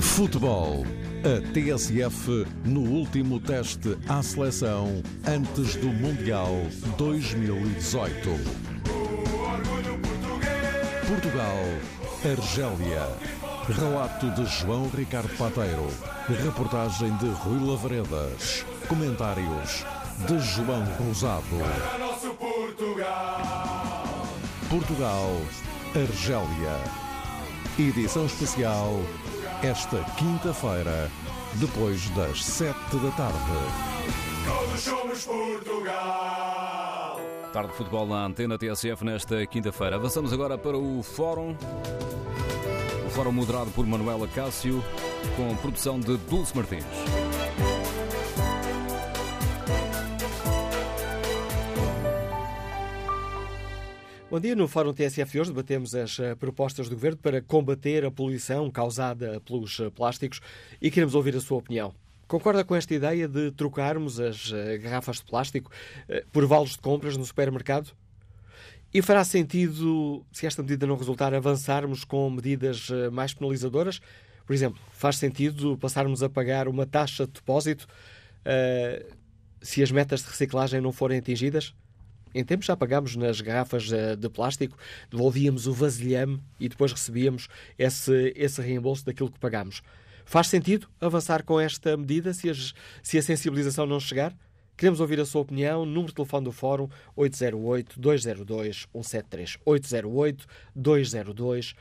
Futebol. A TSF no último teste à seleção antes do Mundial 2018. Portugal. Argélia. Relato de João Ricardo Pateiro. Reportagem de Rui Lavredas. Comentários de João Rosado. Portugal. Argélia. Edição especial esta quinta-feira, depois das sete da tarde. Todos somos Portugal. Tarde de futebol na Antena TSF nesta quinta-feira. Avançamos agora para o Fórum. O Fórum moderado por Manuela Cássio, com produção de Dulce Martins. Bom dia. No Fórum TSF de hoje debatemos as eh, propostas do Governo para combater a poluição causada pelos eh, plásticos e queremos ouvir a sua opinião. Concorda com esta ideia de trocarmos as eh, garrafas de plástico por valos de compras no supermercado? E fará sentido, se esta medida não resultar, avançarmos com medidas mais penalizadoras? Por exemplo, faz sentido passarmos a pagar uma taxa de depósito uh, se as metas de reciclagem não forem atingidas? Em tempos já pagámos nas garrafas eh, de plástico, devolvíamos o vasilhame e depois recebíamos esse, esse reembolso daquilo que pagámos. Faz sentido avançar com esta medida se, as, se a sensibilização não chegar? Queremos ouvir a sua opinião. Número de telefone do Fórum 808-202-173. 808-202-173.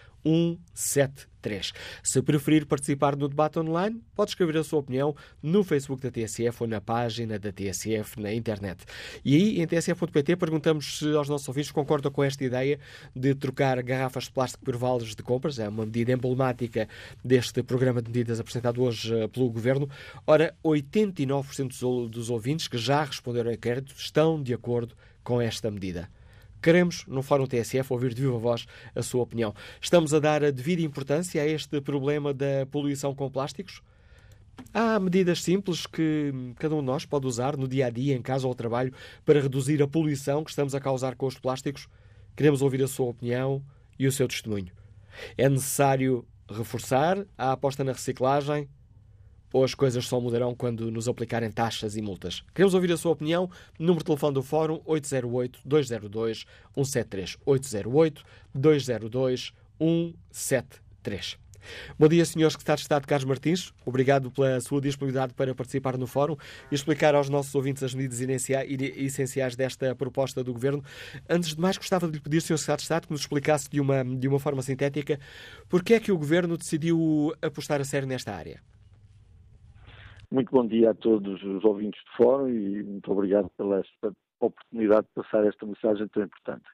3. Se preferir participar no debate online, pode escrever a sua opinião no Facebook da TSF ou na página da TSF na internet. E aí, em tsf.pt, perguntamos se aos nossos ouvintes concordam com esta ideia de trocar garrafas de plástico por vales de compras. É uma medida emblemática deste programa de medidas apresentado hoje eh, pelo Governo. Ora, 89% dos ouvintes que já responderam ao inquérito estão de acordo com esta medida. Queremos, no Fórum TSF, ouvir de viva voz a sua opinião. Estamos a dar a devida importância a este problema da poluição com plásticos? Há medidas simples que cada um de nós pode usar no dia a dia, em casa ou ao trabalho, para reduzir a poluição que estamos a causar com os plásticos? Queremos ouvir a sua opinião e o seu testemunho. É necessário reforçar a aposta na reciclagem? Ou as coisas só mudarão quando nos aplicarem taxas e multas? Queremos ouvir a sua opinião. Número de telefone do Fórum 808-202-173. 808-202-173. Bom dia, Sr. Secretário de Estado Carlos Martins. Obrigado pela sua disponibilidade para participar no Fórum e explicar aos nossos ouvintes as medidas essenciais desta proposta do Governo. Antes de mais, gostava de lhe pedir, Sr. Secretário de Estado, que nos explicasse de uma, de uma forma sintética porque é que o Governo decidiu apostar a sério nesta área. Muito bom dia a todos os ouvintes do Fórum e muito obrigado pela esta oportunidade de passar esta mensagem tão importante.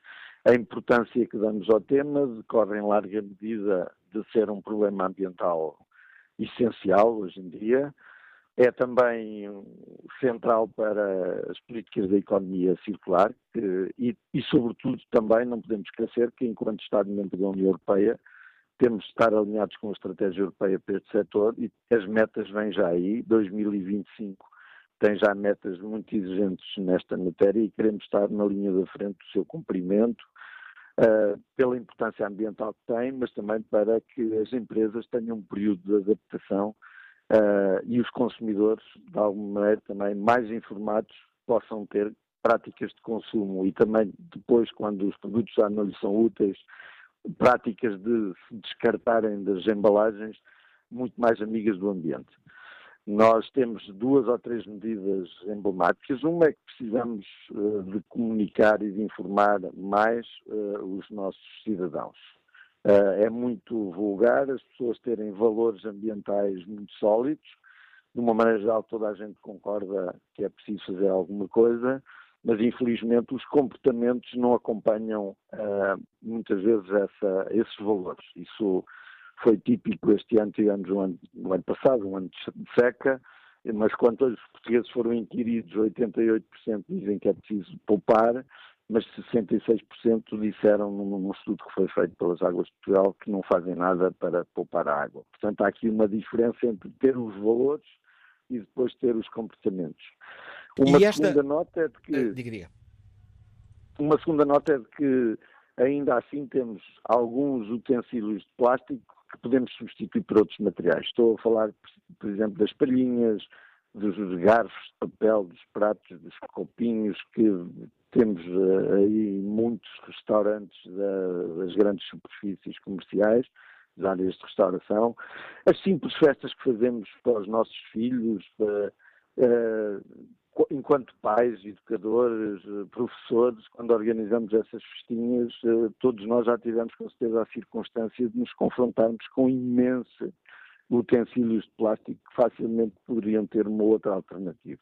A importância que damos ao tema decorre em larga medida de ser um problema ambiental essencial hoje em dia. É também central para as políticas da economia circular e, e, sobretudo, também não podemos esquecer que, enquanto Estado-membro da União Europeia, temos de estar alinhados com a estratégia europeia para este setor e as metas vêm já aí. 2025 tem já metas muito exigentes nesta matéria e queremos estar na linha da frente do seu cumprimento, uh, pela importância ambiental que tem, mas também para que as empresas tenham um período de adaptação uh, e os consumidores, de alguma maneira, também mais informados, possam ter práticas de consumo e também depois, quando os produtos já não lhes são úteis, práticas de se descartarem das embalagens muito mais amigas do ambiente. Nós temos duas ou três medidas emblemáticas. Uma é que precisamos uh, de comunicar e de informar mais uh, os nossos cidadãos. Uh, é muito vulgar as pessoas terem valores ambientais muito sólidos. De uma maneira geral, toda a gente concorda que é preciso fazer alguma coisa, mas infelizmente os comportamentos não acompanham uh, muitas vezes essa, esses valores. Isso foi típico este ano, tivemos um ano, no ano passado, um ano de seca, mas quando os portugueses foram inquiridos, 88% dizem que é preciso poupar, mas 66% disseram num, estudo que foi feito pelas Águas de Portugal que não fazem nada para poupar a água. Portanto, há aqui uma diferença entre ter os valores e depois ter os comportamentos. Uma esta... segunda nota é de que. Uh, diga, diga. Uma segunda nota é de que ainda assim temos alguns utensílios de plástico que podemos substituir por outros materiais. Estou a falar, por exemplo, das palhinhas, dos garfos de papel, dos pratos, dos copinhos, que temos uh, aí muitos restaurantes da, das grandes superfícies comerciais, das áreas de restauração. As simples festas que fazemos para os nossos filhos, para, uh, enquanto pais, educadores, eh, professores, quando organizamos essas festinhas, todos nós já tivemos com certeza a circunstância de nos confrontarmos com imensos utensílios de plástico que facilmente poderiam ter uma outra alternativa.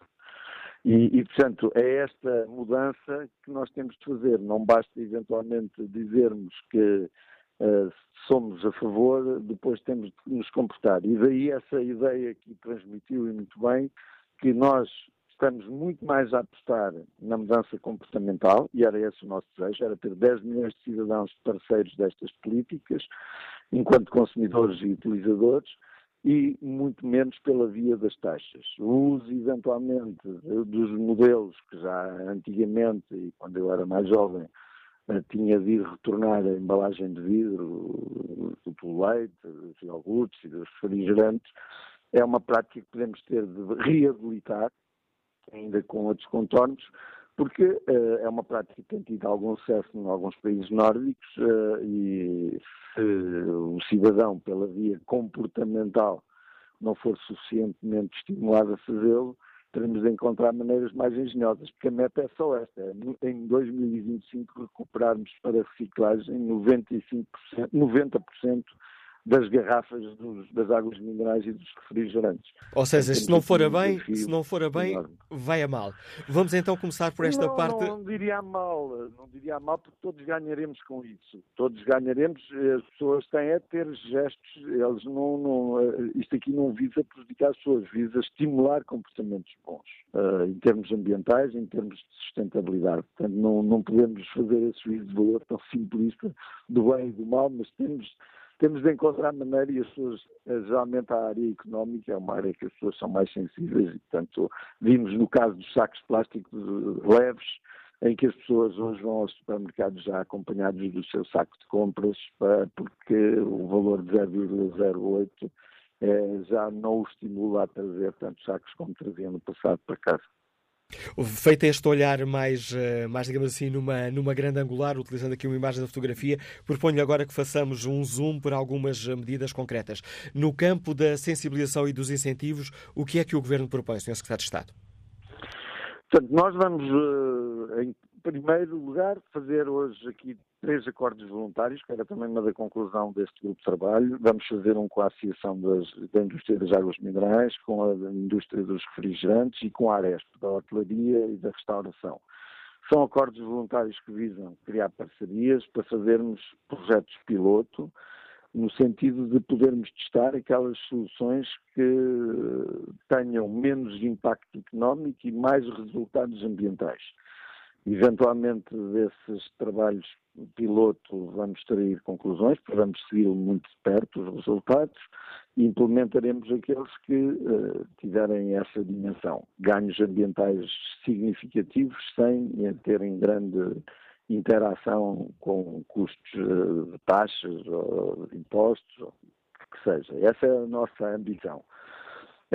E, e, portanto, é esta mudança que nós temos de fazer. Não basta eventualmente dizermos que uh, somos a favor, depois temos de nos comportar. E daí essa ideia que transmitiu e muito bem, que nós estamos muito mais a apostar na mudança comportamental, e era esse o nosso desejo, era ter 10 milhões de cidadãos parceiros destas políticas, enquanto consumidores e utilizadores, e muito menos pela via das taxas. O uso, eventualmente, dos modelos que já antigamente, e quando eu era mais jovem, eh, tinha de ir retornar a embalagem de vidro do leite, dos iogurtes e dos refrigerantes, é uma prática que podemos ter de reabilitar, ainda com outros contornos, porque uh, é uma prática que tem tido algum sucesso em alguns países nórdicos uh, e se o cidadão, pela via comportamental, não for suficientemente estimulado a fazê-lo, teremos de encontrar maneiras mais engenhosas, porque a meta é só esta, é em 2025 recuperarmos para reciclagem 95%, 90% das garrafas dos, das águas minerais e dos refrigerantes. Ou seja, se não for a bem, se não for a bem, vai a mal. Vamos então começar por esta não, parte. Não, não diria a mal, não diria a mal, porque todos ganharemos com isso. Todos ganharemos. As pessoas têm a ter gestos. Eles não, não, isto aqui não visa prejudicar as pessoas, visa estimular comportamentos bons, uh, em termos ambientais, em termos de sustentabilidade. Portanto, não, não podemos fazer esse juízo de valor tão simplista do bem e do mal, mas temos temos de encontrar maneira e as pessoas, eh, geralmente a área económica é uma área que as pessoas são mais sensíveis e, portanto, vimos no caso dos sacos plásticos leves, em que as pessoas hoje vão aos supermercados já acompanhados do seu saco de compras, porque o valor de 0,08 é, já não o estimula a trazer tantos sacos como trazia no passado para casa. Feito este olhar mais, eh, mais digamos assim, numa, numa grande angular, utilizando aqui uma imagem da fotografia, proponho agora que façamos um zoom por algumas eh, medidas concretas. No campo da sensibilização e dos incentivos, o que é que o Governo propõe, Sr. Secretário de Estado? Portanto, nós vamos, eh, em primeiro lugar, fazer hoje aqui três acordos voluntários, que era também uma da conclusão deste grupo de trabalho. Vamos fazer um com a Associação das, da Indústria das Águas Minerais, com a Indústria dos Refrigerantes e com a Aresp, da hotelaria e da restauração. São acordos voluntários que visam criar parcerias para fazermos projetos piloto, no sentido de podermos testar aquelas soluções que tenham menos impacto económico e mais resultados ambientais. Eventualmente, desses trabalhos piloto, vamos extrair conclusões, vamos seguir muito de perto os resultados e implementaremos aqueles que uh, tiverem essa dimensão. Ganhos ambientais significativos sem terem grande interação com custos uh, de taxas ou de impostos, o que seja. Essa é a nossa ambição.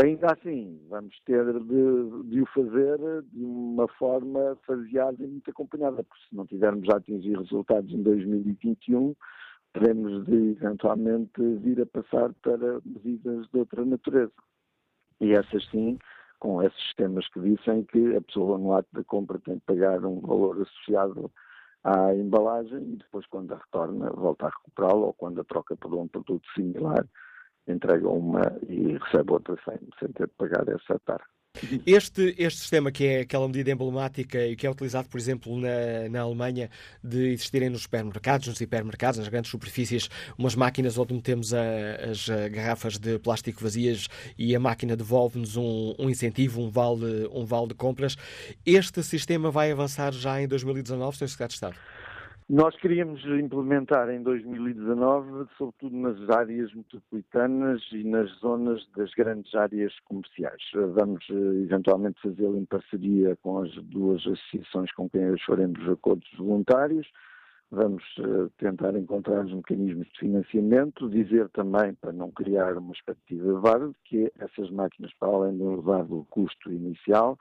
Ainda assim, vamos ter de, de, o fazer de uma forma faseada e muito acompanhada, porque se não tivermos a atingir resultados em 2021, teremos de eventualmente vir a passar para medidas de outra natureza. E essas sim, com esses sistemas que dizem que a pessoa no ato da compra tem de pagar um valor associado à embalagem e depois quando a retorna volta a recuperá-lo ou quando a troca por um produto similar entrega uma e recebe outra sem, sem ter de pagar essa taxa. Este, este sistema, que é aquela medida emblemática e que é utilizado, por exemplo, na, na Alemanha, de existirem nos supermercados, nos hipermercados, nas grandes superfícies, umas máquinas onde metemos a, as garrafas de plástico vazias e a máquina devolve-nos um, um, incentivo, um vale, um vale de compras. Este sistema vai avançar já em 2019, Sr. Secretário de Estado? Nós queríamos implementar em 2019, sobretudo nas áreas metropolitanas e nas zonas das grandes áreas comerciais. Vamos eh, eventualmente fazê-lo em parceria com as duas associações com quem hoje faremos acordos voluntários. Vamos uh, tentar encontrar os mecanismos de financiamento, dizer também, para não criar uma expectativa válida, que essas máquinas, para além do elevado custo inicial,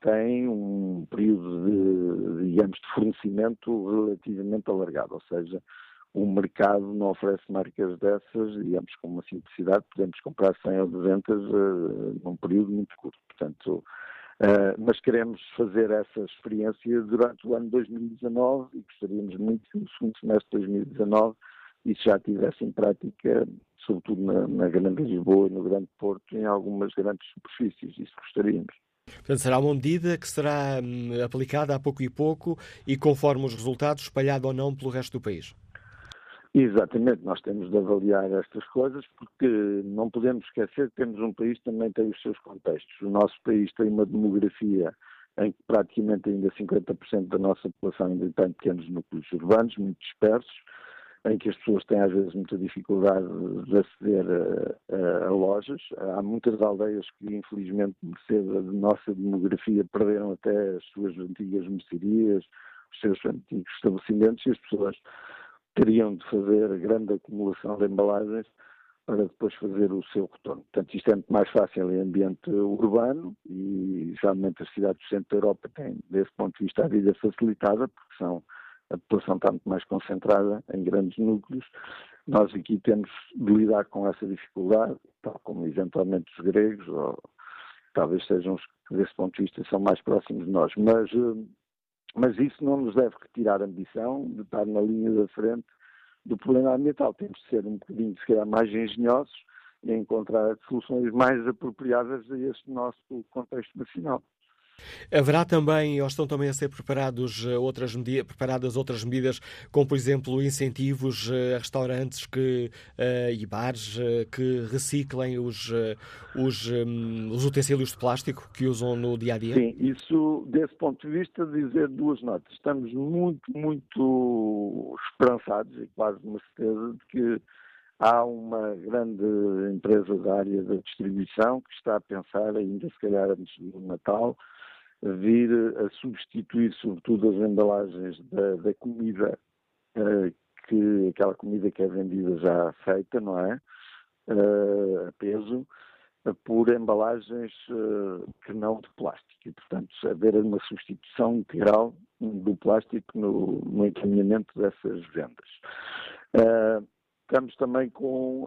têm um período de, digamos, de fornecimento relativamente alargado, ou seja, o mercado não oferece marcas dessas, digamos, com uma simplicidade, podemos comprar 100 ou 200 uh, num período muito curto. Portanto, Uh, mas queremos fazer essa experiência durante o ano 2019 e gostaríamos muito que no segundo semestre de 2019 isso já estivesse em prática, sobretudo na, na Grande Lisboa e no Grande Porto, em algumas grandes superfícies. Isso gostaríamos. Portanto, será uma medida que será hum, aplicada a pouco e pouco e conforme os resultados, espalhada ou não pelo resto do país. Exatamente, nós temos de avaliar estas coisas porque não podemos esquecer que temos um país que também tem os seus contextos. O nosso país tem uma demografia em que praticamente ainda 50% da nossa população ainda tem pequenos núcleos urbanos, muito dispersos, em que as pessoas têm às vezes muita dificuldade de aceder a, a, a lojas. Há muitas aldeias que, infelizmente, merced da nossa demografia, perderam até as suas antigas mercearias, os seus antigos estabelecimentos e as pessoas teriam de fazer grande acumulação de embalagens para depois fazer o seu retorno. Portanto, isto é muito mais fácil em ambiente urbano e geralmente as cidades do centro da Europa têm, desse ponto de vista, a vida facilitada, porque são, a população está muito mais concentrada em grandes núcleos. Nós aqui temos de lidar com essa dificuldade, tal como eventualmente os gregos, ou talvez sejam os que, desse ponto de vista, são mais próximos de nós. Mas eh, mas isso não nos deve retirar a ambição de estar na linha da frente do problema ambiental. Temos de ser um bocadinho, se calhar, mais engenhosos e encontrar soluções mais apropriadas a este nosso contexto nacional. Haverá também, ou estão também a ser preparados eh, outras medidas, preparadas outras medidas, como por exemplo incentivos eh, a restaurantes que, uh, e bares que reciclem os, os, um, os, utensílios de plástico que usam no dia a dia? Sim, isso, desse ponto de vista, dizer duas notas. Estamos muito, muito esperançados e quase uma certeza de que há uma grande empresa da área da distribuição que está a pensar, ainda se calhar antes do Natal, vir a substituir, sobretudo, as embalagens da, da comida, uh, que, aquela comida que é vendida já feita, não é? Uh, a peso, uh, por embalagens que não de plástico. E, portanto, haver uma substituição integral do plástico no, no encaminhamento dessas vendas. estamos também com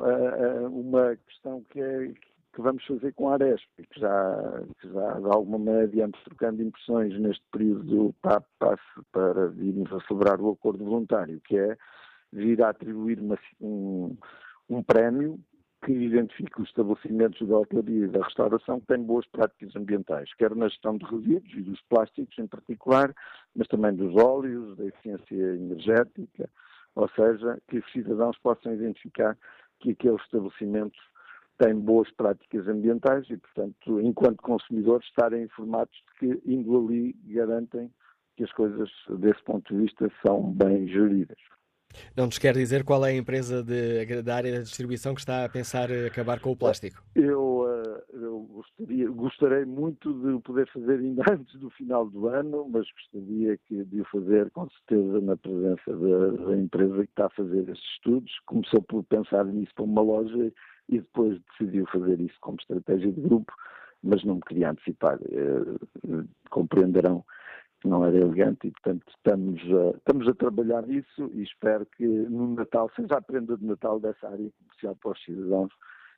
uma questão que é, que vamos fazer com a Aresp, que já, que já de alguma maneira adiante trocando impressões neste período do PAP passe para virmos a celebrar o acordo voluntário, que é vir a atribuir uma, um, um prémio que identifique os estabelecimentos da hotelaria e da restauração que têm boas práticas ambientais, quer na gestão de resíduos e dos plásticos em particular, mas também dos óleos, da eficiência energética, ou seja, que os cidadãos possam identificar que aqueles estabelecimentos têm boas práticas ambientais e, portanto, enquanto consumidores, estarem informados de que, indo ali, garantem que as coisas, desse ponto de vista, são bem geridas. Não nos quer dizer qual é a empresa de, da área da distribuição que está a pensar acabar com o plástico? Eu, eh, eu gostaria, gostarei muito de o poder fazer ainda antes do final do ano, mas gostaria que, de o fazer com certeza na presença da, da empresa que está a fazer estes estudos. Começou por pensar nisso para uma loja e depois decidiu fazer isso como estratégia de grupo, mas não me queria antecipar. Eh, compreenderão que não era elegante e, portanto, estamos a, estamos a trabalhar nisso e espero que no Natal seja a prenda de Natal dessa área comercial para os cidadãos,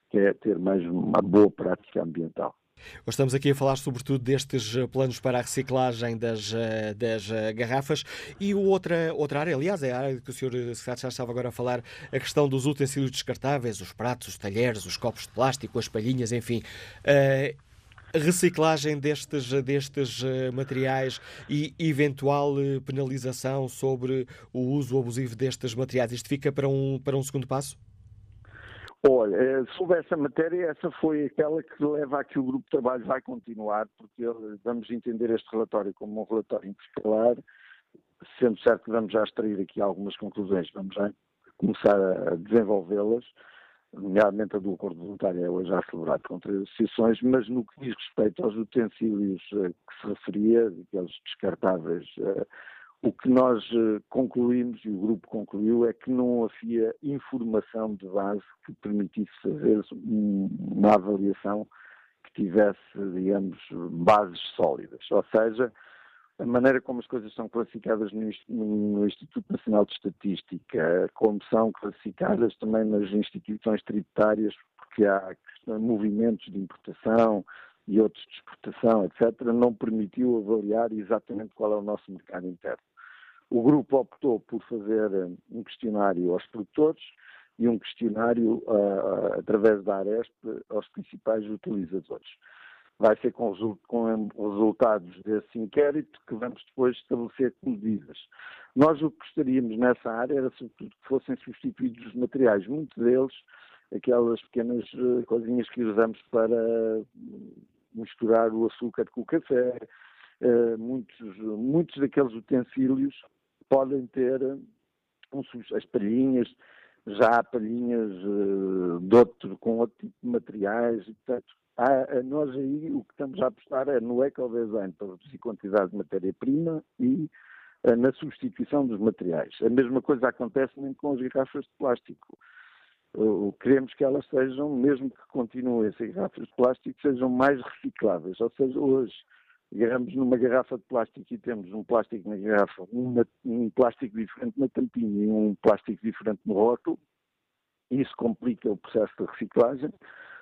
que é ter mais uma boa prática ambiental. Hoje estamos aqui a falar sobretudo destes eh, planos para a reciclagem das, eh, das eh, garrafas e outra, outra área, aliás, é a área que o Sr. Secretário já estava agora a falar, a questão dos utensílios descartáveis, os pratos, os talheres, os copos de plástico, as palhinhas, enfim. A reciclagem destes, destes materiais e eventual penalização sobre o uso abusivo destes materiais. Isto fica para um, para um segundo passo? Olha, eh, sobre essa matéria, essa foi aquela que leva a que o grupo de trabalho vai continuar, porque vamos entender este relatório como um relatório intercalar, sendo certo que vamos já extrair aqui algumas conclusões, vamos já começar a desenvolvê-las, nomeadamente a do acordo voluntário é hoje já celebrado com três associações, mas no que diz respeito aos utensílios eh, que se referia, aqueles descartáveis, eh, O que nós eh, concluímos, e o grupo concluiu, é que não havia informação de base que permitisse fazer uma avaliação que tivesse, digamos, bases sólidas. Ou seja, a maneira como as coisas são classificadas no Instituto Nacional de Estatística, como são classificadas também nas instituições tributárias, porque há movimentos de importação e outros de exportação, etc., não permitiu avaliar exatamente qual é o nosso mercado interno. O grupo optou por fazer eh, um questionário aos produtores e um questionário uh, através da Aresp aos principais utilizadores. Vai ser com, com resultados desse inquérito que vamos depois estabelecer medidas. Nós o que gostaríamos nessa área era, sobretudo, que fossem substituídos os materiais, muitos deles, aquelas pequenas uh, coisinhas que usamos para misturar o açúcar com o café, uh, muitos, muitos daqueles utensílios podem ter um, as palhinhas, já palhinhas uh, outro, com outro tipo de materiais, e, portanto, há, nós aí o que estamos a apostar é no eco-design para reduzir quantidade de matéria-prima e uh, na substituição dos materiais. A mesma coisa acontece mesmo com as garrafas de plástico. Uh, queremos que elas sejam, mesmo que continuem a ser garrafas de plástico, sejam mais recicláveis. Ou seja, hoje agarramos numa garrafa de plástico e temos um plástico na garrafa, uma, um plástico diferente na tampinha e um plástico diferente no rótulo, isso complica o processo de reciclagem,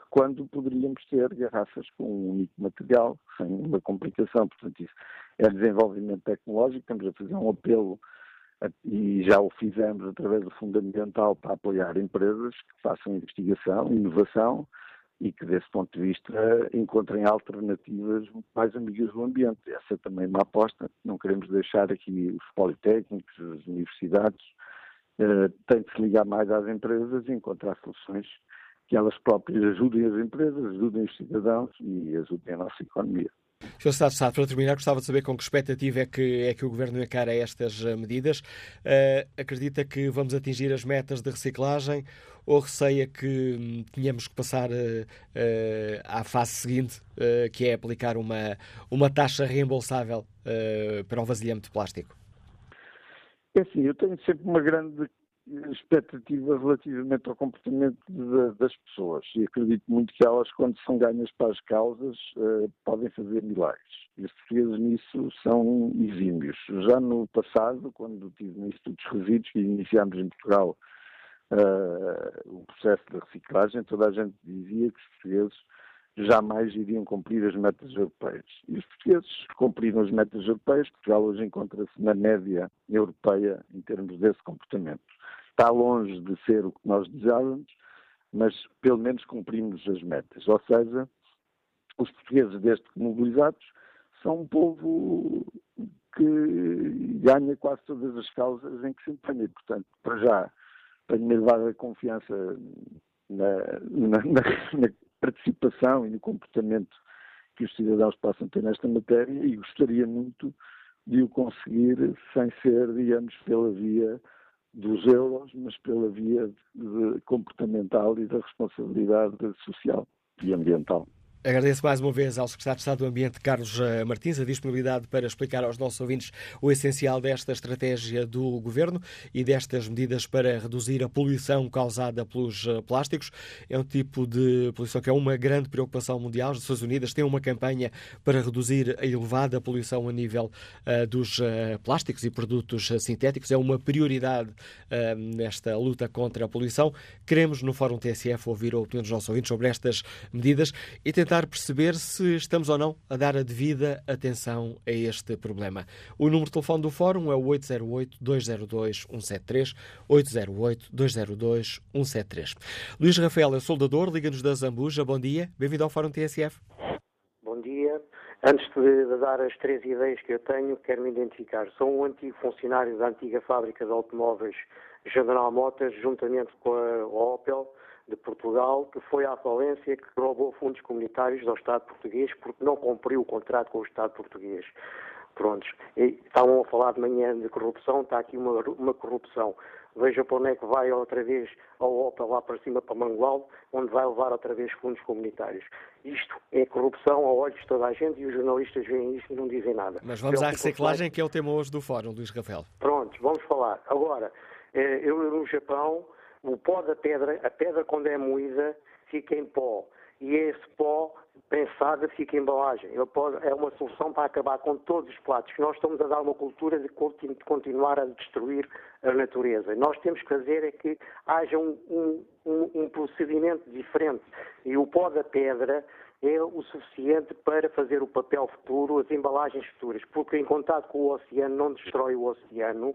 quando poderíamos ter garrafas com um único material, sem uma complicação. Portanto, isso é desenvolvimento tecnológico, estamos a fazer um apelo e já o fizemos através do Fundo Ambiental para apoiar empresas que façam investigação, inovação, e que, desse ponto de vista, encontrem alternativas mais amigas do ambiente. Essa é também uma aposta. Não queremos deixar aqui os politécnicos, as universidades, uh, têm de se ligar mais às empresas e encontrar soluções que elas próprias ajudem as empresas, ajudem os cidadãos e ajudem a nossa economia. Sr. Estado, para terminar, gostava de saber com que expectativa é que, é que o Governo encara estas eh, medidas. Uh, acredita que vamos atingir as metas de reciclagem ou receia que hum, tenhamos que passar uh, uh, à fase seguinte, que é aplicar uma, uma taxa reembolsável para o vasilhame de plástico? É assim, eu tenho sempre uma grande expectativa relativamente ao comportamento de, das pessoas e acredito muito que elas, quando são ganhas para as causas, uh, podem fazer milagres. E os portugueses nisso são exímios. Já no passado, quando tive no Instituto dos Resíduos, que iniciámos em Portugal uh, o processo de reciclagem, toda a gente dizia que os portugueses jamais iriam cumprir as metas europeias. E os portugueses cumpriram as metas europeias, Portugal hoje encontra-se na média europeia em termos desse comportamento. Está longe de ser o que nós desejávamos, mas pelo menos cumprimos as metas. Ou seja, os portugueses, desde que mobilizados, são um povo que ganha quase todas as causas em que se empenha. Portanto, para já, tenho-me elevado a confiança na, na, na, na participação e no comportamento que os cidadãos possam ter nesta matéria e gostaria muito de o conseguir sem ser, digamos, pela via dos euros, mas pela via de, comportamental e da responsabilidade social e ambiental. Agradeço mais uma vez ao Secretário de Estado do Ambiente, Carlos eh, Martins, a disponibilidade para explicar aos nossos ouvintes o essencial desta estratégia do Governo e destas medidas para reduzir a poluição causada pelos eh, plásticos. É um tipo de poluição que é uma grande preocupação mundial. As Nações Unidas têm uma campanha para reduzir a elevada poluição a nível uh, dos plásticos e produtos sintéticos. É uma prioridade nesta luta contra a poluição. Queremos, no Fórum TSF, ouvir a opinião dos nossos ouvintes sobre estas medidas e tentar tentar perceber se estamos ou não a dar a devida atenção a este problema. O número de telefone do Fórum é o 808-202-173, 808-202-173. Luís Rafael é soldador, Liga-nos da Zambuja. Bom dia, bem-vindo ao Fórum TSF. Bom dia. Antes de, dar as três ideias que eu tenho, quero me identificar. Sou um antigo funcionário da antiga fábrica de automóveis General Motors, juntamente com a Opel, de Portugal, que foi à falência, que roubou fundos comunitários ao Estado português porque não cumpriu o contrato com o Estado português. Prontos. E estavam a falar de manhã de corrupção, está aqui uma, uma corrupção veja para onde é que vai outra vez a Opel lá para cima para Mangualde, onde vai levar outra vez fundos comunitários. Isto é corrupção a olhos de toda a gente e os jornalistas veem isto e não dizem nada. Mas vamos à reciclagem, que é o tema hoje do Fórum, Luís Rafael. Pronto, vamos falar. Agora, eh, eu no Japão, o pó da pedra, a pedra quando é moída, fica em pó. E esse pó pensada fica em embalagem. É uma solução para acabar com todos os plásticos. Nós estamos a dar uma cultura de continuar a destruir a natureza. Nós temos que fazer é que haja um, um, um procedimento diferente. E o pó da pedra é o suficiente para fazer o papel futuro, as embalagens futuras, porque em contato com o oceano não destrói o oceano,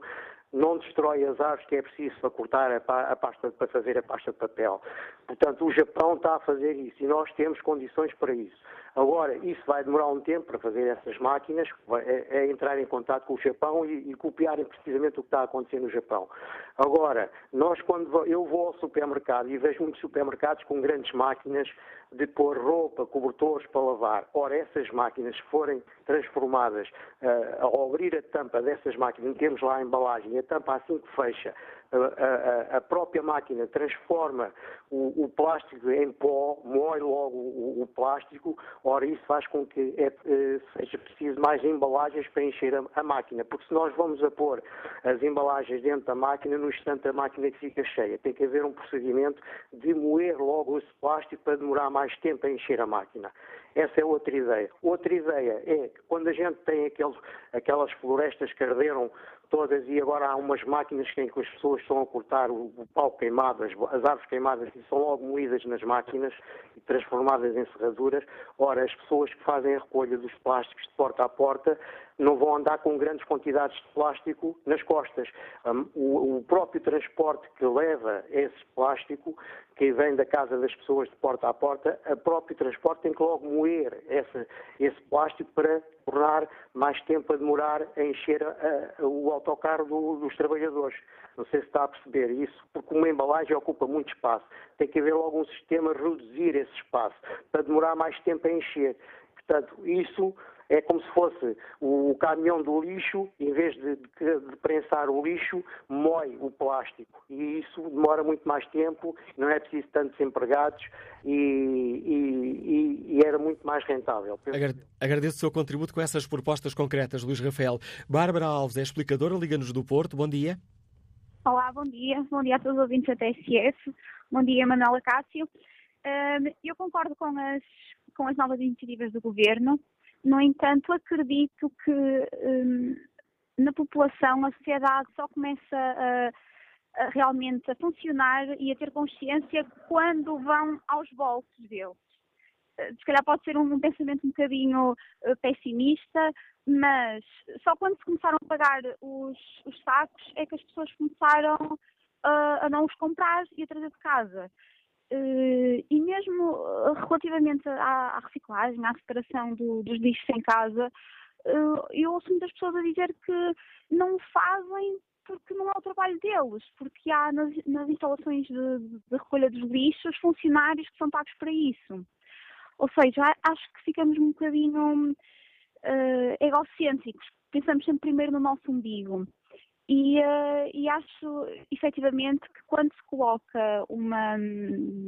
não destrói as árvores que é preciso para cortar a pasta, para fazer a pasta de papel. Portanto, o Japão está a fazer isso e nós temos condições para isso. Agora, isso vai demorar um tempo para fazer essas máquinas, é, é entrar em contato com o Japão e, e, copiarem precisamente o que está a acontecer no Japão. Agora, nós quando eu vou ao supermercado e vejo muitos supermercados com grandes máquinas de pôr roupa, cobertores para lavar. Ora, essas máquinas, forem transformadas, uh, ao abrir a tampa dessas máquinas, temos lá a embalagem, a tampa assim que fecha, a, a, própria máquina transforma o, o, plástico em pó, moe logo o, o, plástico, ora isso faz com que é, é, seja preciso mais embalagens para encher a, a, máquina, porque se nós vamos a pôr as embalagens dentro da máquina, no instante a máquina fica cheia. Tem que haver um procedimento de moer logo esse plástico para demorar mais tempo a encher a máquina. Essa é outra ideia. Outra ideia é quando a gente tem aqueles, aquelas florestas que arderam todas e agora há umas máquinas em que as pessoas estão a cortar o, o pau queimado, as, as, árvores queimadas e são logo moídas nas máquinas e transformadas em serraduras. Ora, as pessoas que fazem a recolha dos plásticos de porta a porta não vão andar com grandes quantidades de plástico nas costas. O, próprio transporte que leva esse plástico, que vem da casa das pessoas de porta a porta, o próprio transporte tem que logo moer esse, esse plástico para tornar mais tempo a demorar a encher a, a, o autocarro do, dos trabalhadores. Não sei se está a perceber isso, porque uma embalagem ocupa muito espaço. Tem que haver logo um sistema a reduzir esse espaço, para demorar mais tempo a encher. Portanto, isso é como se fosse o caminhão do lixo, em vez de, de, de, prensar o lixo, moe o plástico. E isso demora muito mais tempo, não é preciso tantos empregados e, e, e era muito mais rentável. Agradeço o seu contributo com essas propostas concretas, Luís Rafael. Bárbara Alves é explicadora, Liga-nos do Porto. Bom dia. Olá, bom dia. Bom dia a todos os ouvintes da TSF. Bom dia, Manuela Cássio. Eu concordo com as, com as novas iniciativas do Governo. No entanto, acredito que um, na população a sociedade só começa a, a, realmente a funcionar e a ter consciência quando vão aos bolsos deles. Eh, se calhar pode ser um, pensamento um bocadinho uh, pessimista, mas só quando se começaram a pagar os, os sacos é que as pessoas começaram uh, a não os comprar e a trazer de casa. Uh, e mesmo uh, relativamente à, à, reciclagem, à separação do, dos lixos em casa, uh, eu ouço muitas pessoas a dizer que não fazem porque não é o trabalho deles, porque há nas, nas instalações de, de, recolha dos lixos funcionários que são pagos para isso. Ou seja, acho que ficamos um bocadinho egocêntricos, pensamos sempre primeiro no nosso umbigo. E, uh, e, acho efetivamente que quando se coloca uma,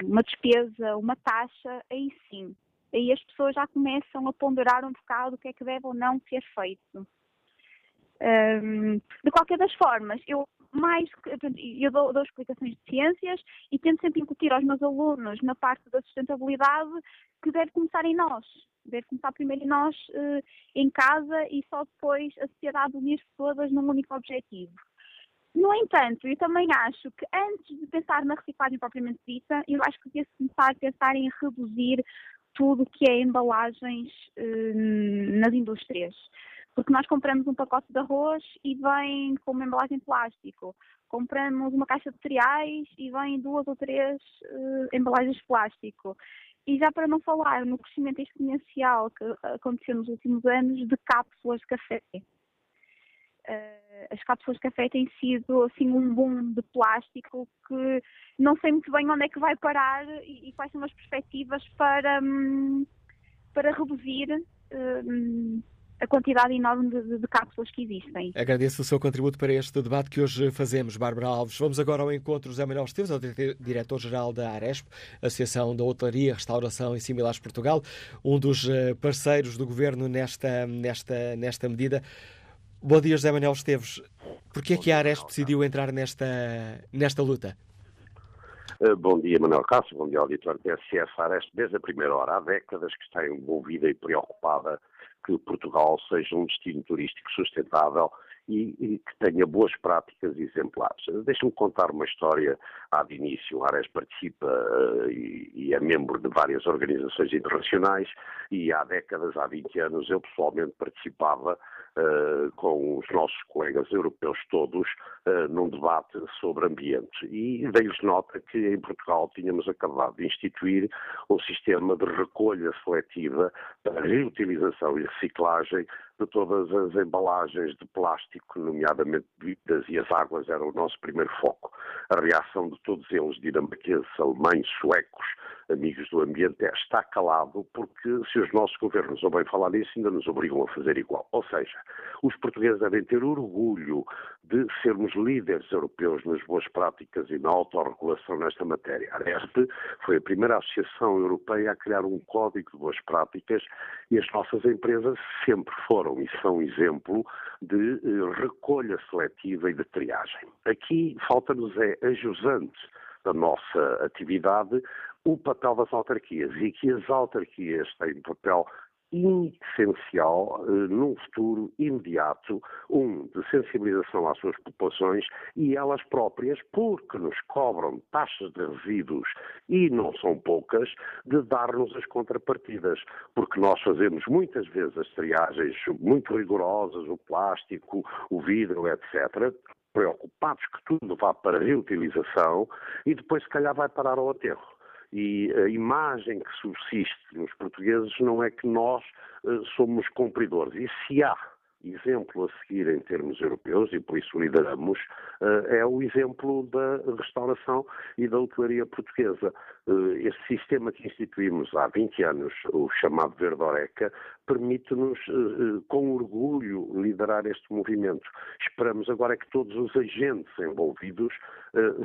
uma despesa, uma taxa, aí sim, aí as pessoas já começam a ponderar um bocado o que é que deve ou não ser feito. Um, de qualquer das formas, eu mais eu dou, dou, explicações de ciências e tento sempre incutir aos meus alunos na parte da sustentabilidade que deve começar em nós deve começar primeiro em nós, uh, em casa, e só depois a sociedade unir-se todas num único objetivo. No entanto, eu também acho que antes de pensar na reciclagem propriamente dita, eu acho que devia começar a pensar em reduzir tudo que é embalagens uh, nas indústrias. Porque nós compramos um pacote de arroz e vem com uma embalagem de plástico. Compramos uma caixa de cereais e vem duas ou três uh, embalagens de plástico. E já para não falar no crescimento exponencial que aconteceu nos últimos anos de cápsulas de café. Uh, as cápsulas de café têm sido assim um boom de plástico que não sei muito bem onde é que vai parar e, e quais são as perspectivas para, um, para reduzir um, a quantidade enorme de, de, cápsulas que existem. Agradeço o seu contributo para este debate que hoje fazemos, Bárbara Alves. Vamos agora ao encontro José Manuel Esteves, o diretor-geral da Aresp, Associação da Hotelaria, Restauração e Similares Portugal, um dos eh, parceiros do governo nesta, nesta, nesta medida. Bom dia, José Manuel Esteves. Por que é que a Aresp decidiu entrar nesta, nesta luta? Eh, bom dia, Manuel Cássio, bom dia, auditor TSF. A Aresp, desde a primeira hora, há décadas que está envolvida e preocupada que Portugal seja um destino turístico sustentável e, e que tenha boas práticas exemplares. Deixa-me contar uma história. Há de início, a Ares participa uh, e, e, é membro de várias organizações internacionais e há décadas, há 20 anos, eu pessoalmente participava uh, com os nossos colegas europeus todos uh, num debate sobre ambiente. E dei-lhes nota que em Portugal tínhamos acabado de instituir um sistema de recolha seletiva para reutilização e reciclagem de todas as embalagens de plástico, nomeadamente bebidas e as águas, era o nosso primeiro foco. A reação de todos eles, dinamarqueses, alemães, suecos, amigos do ambiente, é está calado, porque se os nossos governos bem falar nisso, ainda nos obrigam a fazer igual. Ou seja, os portugueses devem ter orgulho de sermos líderes europeus nas boas práticas e na autorregulação nesta matéria. A RESP foi a primeira associação europeia a criar um código de boas práticas e as nossas empresas sempre foram e são exemplo de eh, recolha seletiva e de triagem. Aqui falta-nos é ajusante da nossa atividade o papel das autarquias e que as autarquias têm um papel essencial eh, num futuro imediato, um, de sensibilização às suas populações e elas próprias, porque nos cobram taxas de resíduos e não são poucas, de dar-nos as contrapartidas, porque nós fazemos muitas vezes as triagens muito rigorosas, o plástico, o vidro, etc., preocupados que tudo vá para reutilização e depois se calhar vai parar ao aterro. E a imagem que subsiste nos portugueses não é que nós uh, somos cumpridores. E se há exemplo a seguir em termos europeus, e por isso lideramos, uh, é o exemplo da restauração e da hotelaria portuguesa. Uh, este sistema que instituímos há 20 anos, o chamado Verde Oreca, permite-nos, com orgulho, liderar este movimento. Esperamos agora que todos os agentes envolvidos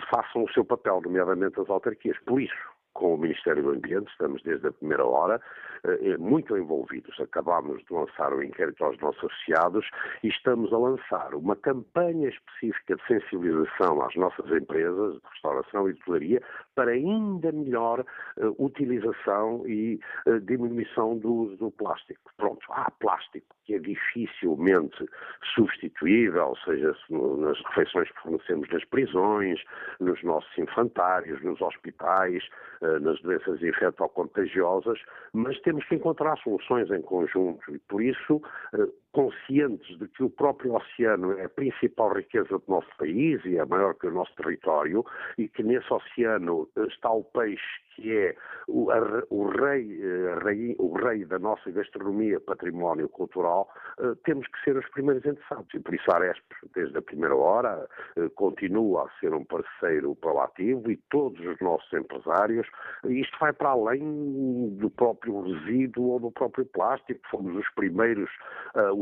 façam o seu papel, nomeadamente as autarquias. Por isso, com o Ministério do Ambiente, estamos desde a primeira hora eh, muito envolvidos. Acabámos de lançar o inquérito aos nossos associados e estamos a lançar uma campanha específica de sensibilização às nossas empresas de restauração e de hotelaria para ainda melhor uh, utilização e uh, diminuição do do plástico. Pronto, há plástico que é dificilmente substituível, seja nas refeições que fornecemos nas prisões, nos nossos infantários, nos hospitais, nas doenças infecto-contagiosas, mas temos que encontrar soluções em conjunto. E, por isso, conscientes de que o próprio oceano é a principal riqueza do nosso país e é maior que o nosso território e que nesse oceano está o peixe que é o, a, o, rei, eh, rei, o rei da nossa gastronomia, património cultural, uh, temos que ser os primeiros interessados. E por isso a Aresp, desde a primeira hora, uh, continua a ser um parceiro proativo e todos os nossos empresários. Isto vai para além do próprio resíduo ou do próprio plástico. Fomos os primeiros a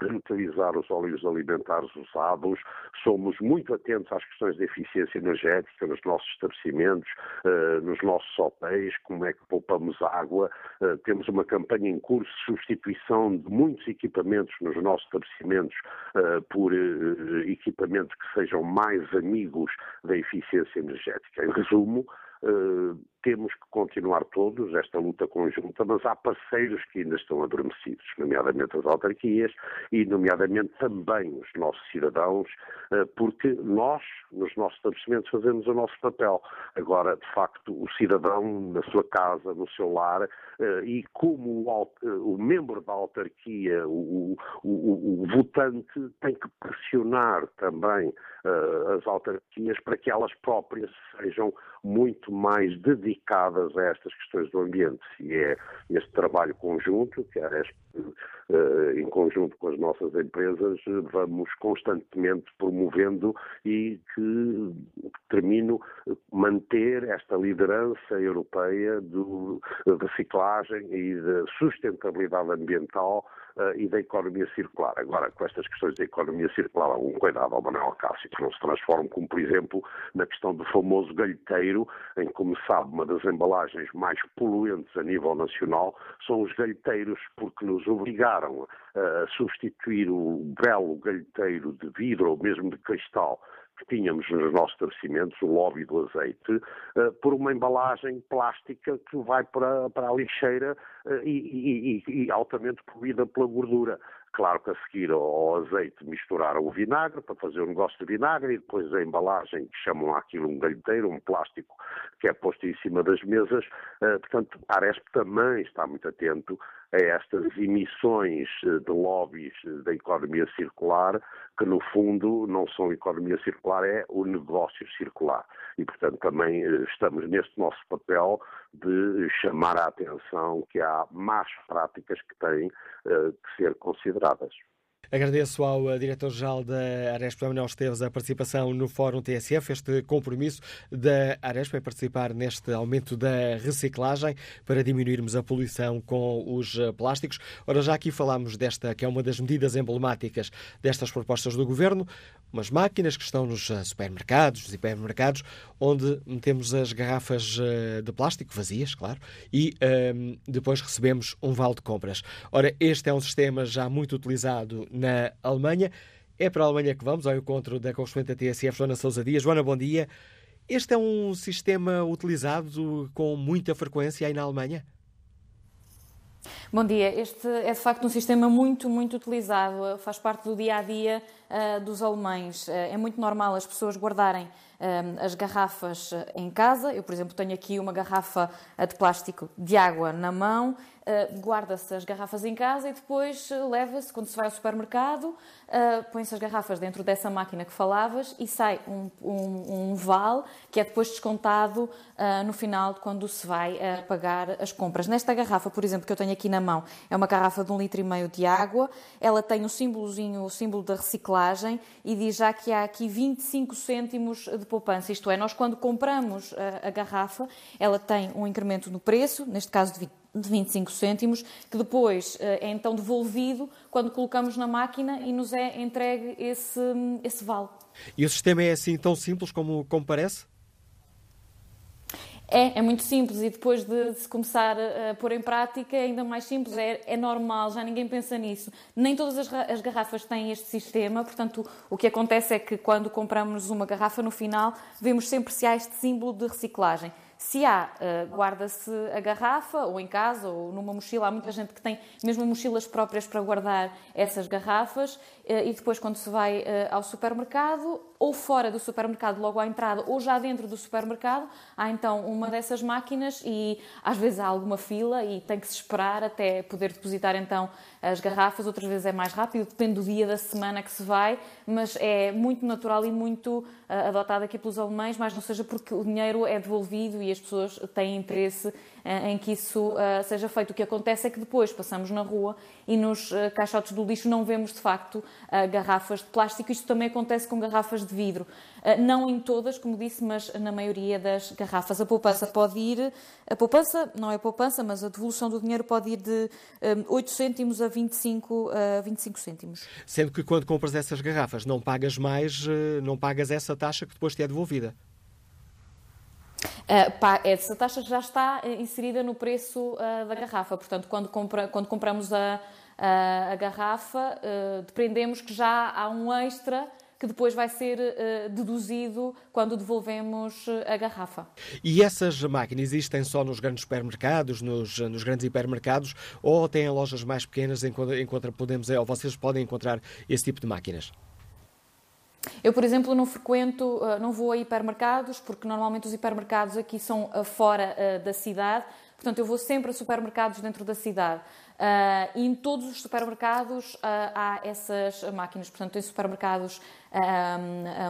reutilizar os óleos alimentares usados, somos muito atentos às questões de eficiência energética nos nossos estabelecimentos, uh, nos nossos hotéis, como é que poupamos água. Uh, temos uma campanha em curso de substituição de muitos equipamentos nos nossos estabelecimentos uh, por equipamentos que sejam mais amigos da eficiência energética. Em resumo, temos que continuar todos esta luta conjunta, mas há parceiros que ainda estão adormecidos, nomeadamente as autarquias e, nomeadamente, também os nossos cidadãos, eh, porque nós, nos nossos estabelecimentos, fazemos o nosso papel. Agora, de facto, o cidadão, na sua casa, no seu lar, eh, e como o, eh, o membro da autarquia, o, o, o, votante, tem que pressionar também as autarquias para que elas próprias sejam muito mais dedicadas dedicadas a estas questões do ambiente. E é este trabalho conjunto, que é este, uh, em conjunto com as nossas empresas, vamos constantemente promovendo e que termino manter esta liderança europeia de reciclagem e de sustentabilidade ambiental uh, e da economia circular. Agora, com estas questões da economia circular, um cuidado ao Manuel Cássio, que não se transforme, como por exemplo na questão do famoso galheteiro, em que, como sabe, uma das embalagens mais poluentes a nível nacional são os galheteiros, porque nos obrigaram a substituir o belo galheteiro de vidro ou mesmo de cristal que tínhamos nos nossos estabelecimentos, o lobby do azeite, uh, por uma embalagem plástica que vai para, para a lixeira uh, e, e, e, altamente poluída pela gordura. Claro que a seguir ao azeite misturaram o vinagre para fazer um negócio de vinagre e depois a embalagem, que chamam aquilo um galheteiro, um plástico que é posto em cima das mesas. Uh, portanto, a Aresp também está muito atento a estas emissões eh, de lobbies eh, da economia circular, que no fundo não são economia circular, é o negócio circular. E, portanto, também eh, estamos neste nosso papel de chamar a atenção que há más práticas que têm que ser consideradas. Agradeço ao eh, diretor-geral da Aresp, Manuel Esteves, a participação no Fórum TSF, este compromisso da Aresp em participar neste aumento da reciclagem para diminuirmos a poluição com os eh, plásticos. Ora, já aqui falámos desta, que é uma das medidas emblemáticas destas propostas do Governo, umas máquinas que estão nos eh, supermercados, nos hipermercados, onde metemos as garrafas de plástico vazias, claro, e um, depois recebemos um vale de compras. Ora, este é um sistema já muito utilizado na Alemanha. É para a Alemanha que vamos, ao encontro da correspondente da TSF, Joana Sousa Dias. Joana, bom dia. Este é um sistema utilizado com muita frequência aí na Alemanha? Bom dia. Este é de facto um sistema muito, muito utilizado, faz parte do dia a dia dos alemães. Uh, é muito normal as pessoas guardarem uh, as garrafas em casa. Eu, por exemplo, tenho aqui uma garrafa de plástico de água na mão guarda-se as garrafas em casa e depois leva-se, quando se vai ao supermercado, põe-se as garrafas dentro dessa máquina que falavas e sai um, um, um vale que é depois descontado no final quando se vai pagar as compras. Nesta garrafa, por exemplo, que eu tenho aqui na mão, é uma garrafa de um litro e meio de água, ela tem um símbolozinho, o símbolo da reciclagem e diz já que há aqui 25 cêntimos de poupança. Isto é, nós quando compramos a, a garrafa, ela tem um incremento no preço, neste caso de 20 de 25 cêntimos, que depois eh, é então devolvido quando colocamos na máquina e nos é entregue esse, esse vale. E o sistema é assim tão simples como, como parece? É, é muito simples e depois de, de se começar a pôr em prática é ainda mais simples, é, é normal, já ninguém pensa nisso. Nem todas as, as, garrafas têm este sistema, portanto, o que acontece é que quando compramos uma garrafa, no final, vemos sempre se há este símbolo de reciclagem. Se há, uh, guarda-se a garrafa, ou em casa, ou numa mochila. Há muita gente que tem mesmo mochilas próprias para guardar essas garrafas. Uh, e depois, quando se vai uh, ao supermercado, ou fora do supermercado, logo à entrada, ou já dentro do supermercado, há então uma dessas máquinas e às vezes há alguma fila e tem que se esperar até poder depositar então as garrafas. Outras vezes é mais rápido, depende do dia da semana que se vai, mas é muito natural e muito uh, adotado aqui pelos alemães, mas não seja porque o dinheiro é devolvido e as pessoas têm interesse em que isso uh, seja feito. O que acontece é que depois passamos na rua e nos caixotes do lixo não vemos de facto garrafas de plástico. Isto também acontece com garrafas de vidro. Não em todas, como disse, mas na maioria das garrafas. A poupança pode ir, a poupança não é poupança, mas a devolução do dinheiro pode ir de 8 ah, cêntimos a 25, a 25 cêntimos. Sendo que quando compras essas garrafas não pagas mais, não pagas essa taxa que depois te é devolvida. Uh, essa taxa já está inserida no preço uh, da garrafa. Portanto, quando, compra, quando compramos a, a, a garrafa, uh, dependemos que já há um extra que depois vai ser uh, deduzido quando devolvemos eh, a garrafa. E essas máquinas existem só nos grandes supermercados, nos, nos grandes hipermercados, ou têm lojas mais pequenas em podemos, ou vocês podem encontrar esse tipo de máquinas? Eu, por exemplo, não frequento, eh, não vou a hipermercados, porque normalmente os hipermercados aqui são fora da cidade, portanto eu vou sempre a supermercados dentro da cidade. E em todos os supermercados há essas máquinas, portanto, em supermercados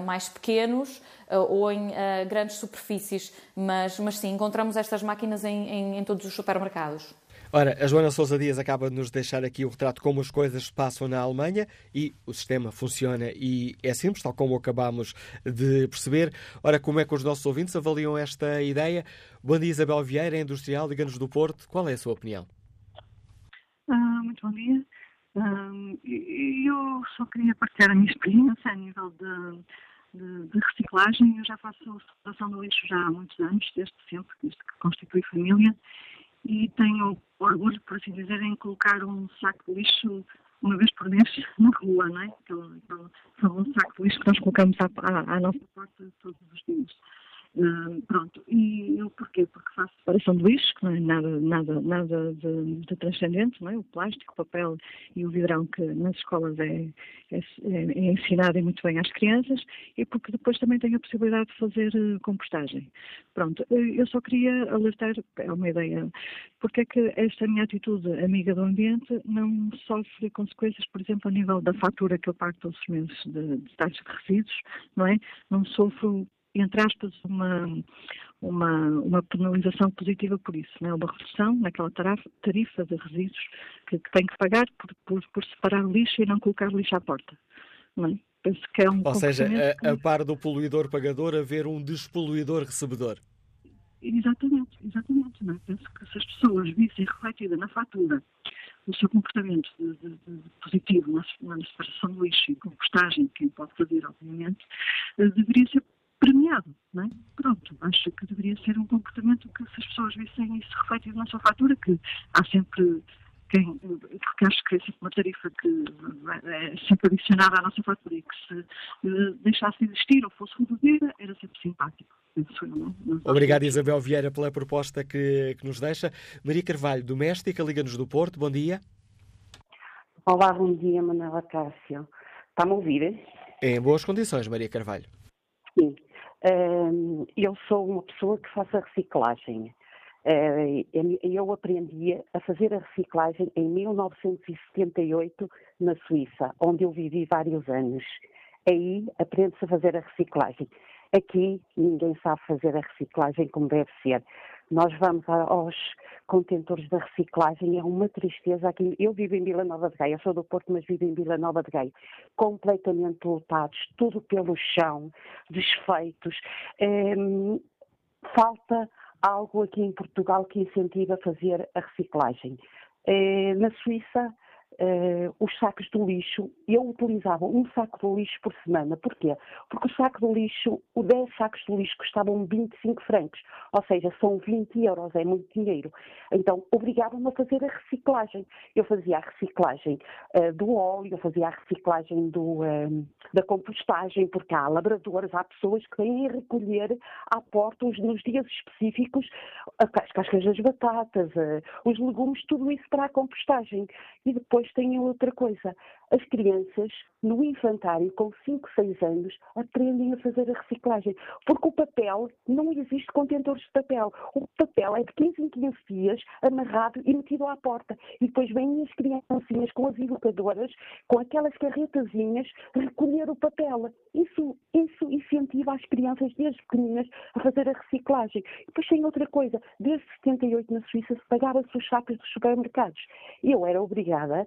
mais pequenos ou em grandes superfícies, mas, mas sim, encontramos estas máquinas em, em, em todos os supermercados. Ora, a Joana Sousa Dias acaba de nos deixar aqui o retrato como as coisas passam na Alemanha e o sistema funciona e é simples, tal como acabamos de perceber. Ora, como é que os nossos ouvintes avaliam esta ideia? Bom dia, Isabel Vieira, industrial, liga-nos do Porto. Qual é a sua opinião? Ah, muito bom dia. Eu só queria partilhar a minha experiência a nível de, de, de, reciclagem. Eu já faço separação do lixo já há muitos anos, desde sempre, desde que constitui família, e tenho orgulho, por assim dizer, em colocar um saco de lixo uma vez por mês na rua, não é? Aquele, aquele famoso saco de lixo que nós colocamos à, à, à nossa porta todos os dias. Pronto, e eu porquê? Porque faço separação de lixo, que não é nada, nada, nada de, de, transcendente, não é? O plástico, o papel e o vidrão que nas escolas é, é, é, ensinado e muito bem às crianças, e porque depois também tenho a possibilidade de fazer uh, compostagem. Pronto, eu só queria alertar, é uma ideia, porque é que esta minha atitude amiga do ambiente não sofre consequências, por exemplo, a nível da fatura que eu pago todos os meses de, de resíduos, não é? Não sofro entre aspas, uma, uma, uma penalização positiva por isso, não é? uma redução naquela tarifa, de resíduos que, que tem que pagar por, por, por, separar lixo e não colocar lixo à porta. Não é? Penso que é um Ou seja, a, a par do poluidor pagador, haver um despoluidor recebedor. Exatamente, exatamente. Não é? Penso que se as pessoas vissem refletida na fatura o seu comportamento de, de, de positivo na, na separação do lixo e compostagem, quem pode fazer, obviamente, eh, deveria ser premiado, não é? Pronto, acho que deveria ser um comportamento que se as pessoas vissem isso refletido na sua fatura, que há sempre quem, porque acho que é sempre uma tarifa que é sempre adicionada à nossa fatura e que se uh, deixasse de existir ou fosse reduzida, era sempre simpático. Obrigado, Isabel Vieira, pela proposta que, que nos deixa. Maria Carvalho, doméstica, Liga-nos do Porto, bom dia. Olá, bom dia, Manuela Cássio. Está-me a ouvir? Em boas condições, Maria Carvalho. Eu sou uma pessoa que faço a reciclagem. Eh, eu aprendi a fazer a reciclagem em 1978 na Suíça, onde eu vivi vários anos. Aí aprende-se a fazer a reciclagem. Aqui ninguém sabe fazer a reciclagem como deve ser. Nós vamos aos contentores da reciclagem, é uma tristeza aqui. Eu vivo em Vila Nova de Gaia, sou do Porto, mas vivo em Vila Nova de Gaia, completamente lotados, tudo pelo chão, desfeitos. É, falta algo aqui em Portugal que incentiva a fazer a reciclagem. É, na Suíça Uh, os sacos de lixo, eu utilizava um saco de lixo por semana. Porquê? Porque o saco de lixo, o 10 sacos de lixo custavam 25 francos, ou seja, são 20 euros, é muito dinheiro. Então, obrigavam-me a fazer a reciclagem. Eu fazia a reciclagem uh, do óleo, eu fazia a reciclagem do, uh, da compostagem, porque há labradores, há pessoas que vêm recolher à porta nos dias específicos as cascas das batatas, os legumes, tudo isso para a compostagem. E depois depois tem outra coisa. As crianças, no infantário, com 5, 6 anos, aprendem a fazer a reciclagem. Porque o papel, não existe contentores de papel. O papel é de 15 em 15 dias, amarrado e metido à porta. E depois vêm as criancinhas com as educadoras, com aquelas carretazinhas, recolher o papel. Isso, isso incentiva as crianças desde pequeninas a fazer a reciclagem. E depois tem outra coisa. Desde 78 na Suíça se pagava-se os sacos dos supermercados. Eu era obrigada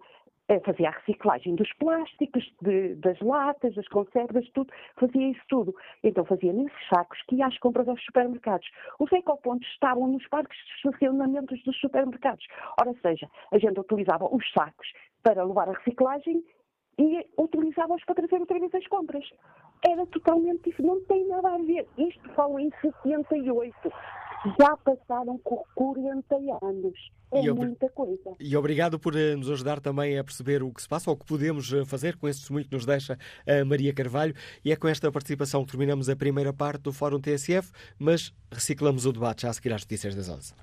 fazia a reciclagem dos plásticos, de, das latas, das conservas, tudo, fazia isso tudo. Então fazia nesses sacos que ia às compras aos supermercados. Os ecopontos estavam nos parques de estacionamentos dos supermercados. Ora seja, a gente utilizava os sacos para levar a reciclagem e utilizava-os para trazer outra vez as compras. Era totalmente diferente, não tem nada a ver. Isto falo em 68. Já passaram 40 anos. É e muita coisa. E obrigado por eh, nos ajudar também a perceber o que se passa ou o que podemos eh, fazer com esse testemunho que nos deixa a Maria Carvalho. E é com esta participação que terminamos a primeira parte do Fórum TSF, mas reciclamos o debate já a seguir às notícias das 11.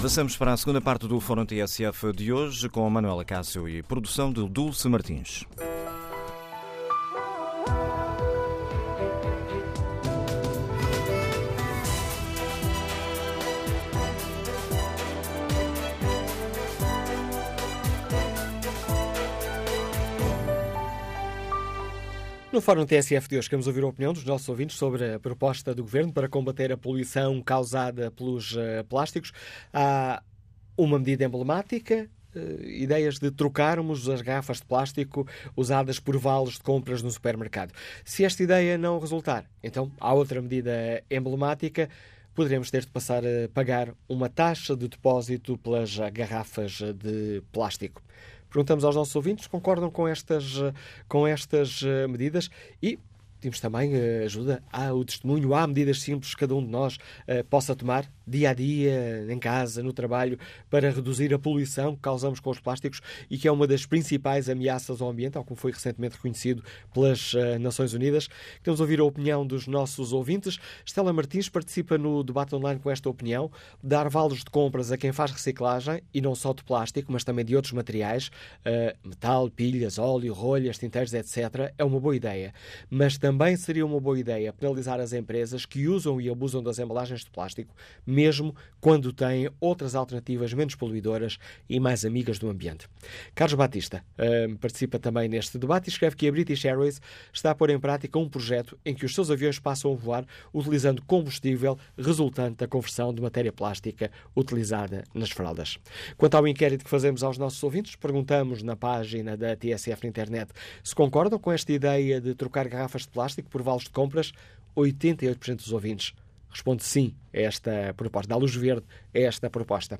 Avançamos para a segunda parte do Fórum TSF de hoje com a Manuela Cássio e produção de Dulce Martins. No Fórum TSF de hoje, queremos ouvir a opinião dos nossos ouvintes sobre a proposta do Governo para combater a poluição causada pelos uh, plásticos. Há uma medida emblemática, uh, ideias de trocarmos as garrafas de plástico usadas por valos de compras no supermercado. Se esta ideia não resultar, então há outra medida emblemática poderemos ter de passar a pagar uma taxa de depósito pelas garrafas de plástico. Perguntamos aos nossos ouvintes se concordam com estas, com estas medidas e Pedimos também uh, ajuda ao testemunho, há medidas simples que cada um de nós uh, possa tomar dia a dia, em casa, no trabalho, para reduzir a poluição que causamos com os plásticos e que é uma das principais ameaças ao ambiente, tal como foi recentemente reconhecido pelas uh, Nações Unidas. Queremos ouvir a opinião dos nossos ouvintes. Estela Martins participa no debate online com esta opinião. Dar valos de compras a quem faz reciclagem, e não só de plástico, mas também de outros materiais, metal, pilhas, óleo, rolhas, tinteiros, etc., é uma boa ideia. Mas também seria uma boa ideia penalizar as empresas que usam e abusam das embalagens de plástico, mesmo quando têm outras alternativas menos poluidoras e mais amigas do ambiente. Carlos Batista uh, participa também neste debate e escreve que a British Airways está a pôr em prática um projeto em que os seus aviões passam a voar utilizando combustível resultante da conversão de matéria plástica utilizada nas fraldas. Quanto ao inquérito que fazemos aos nossos ouvintes, perguntamos na página da TSF na internet se concordam com esta ideia de trocar garrafas de plástico por vales de compras, 88% dos ouvintes responde sim a esta proposta, dá luz verde a esta proposta.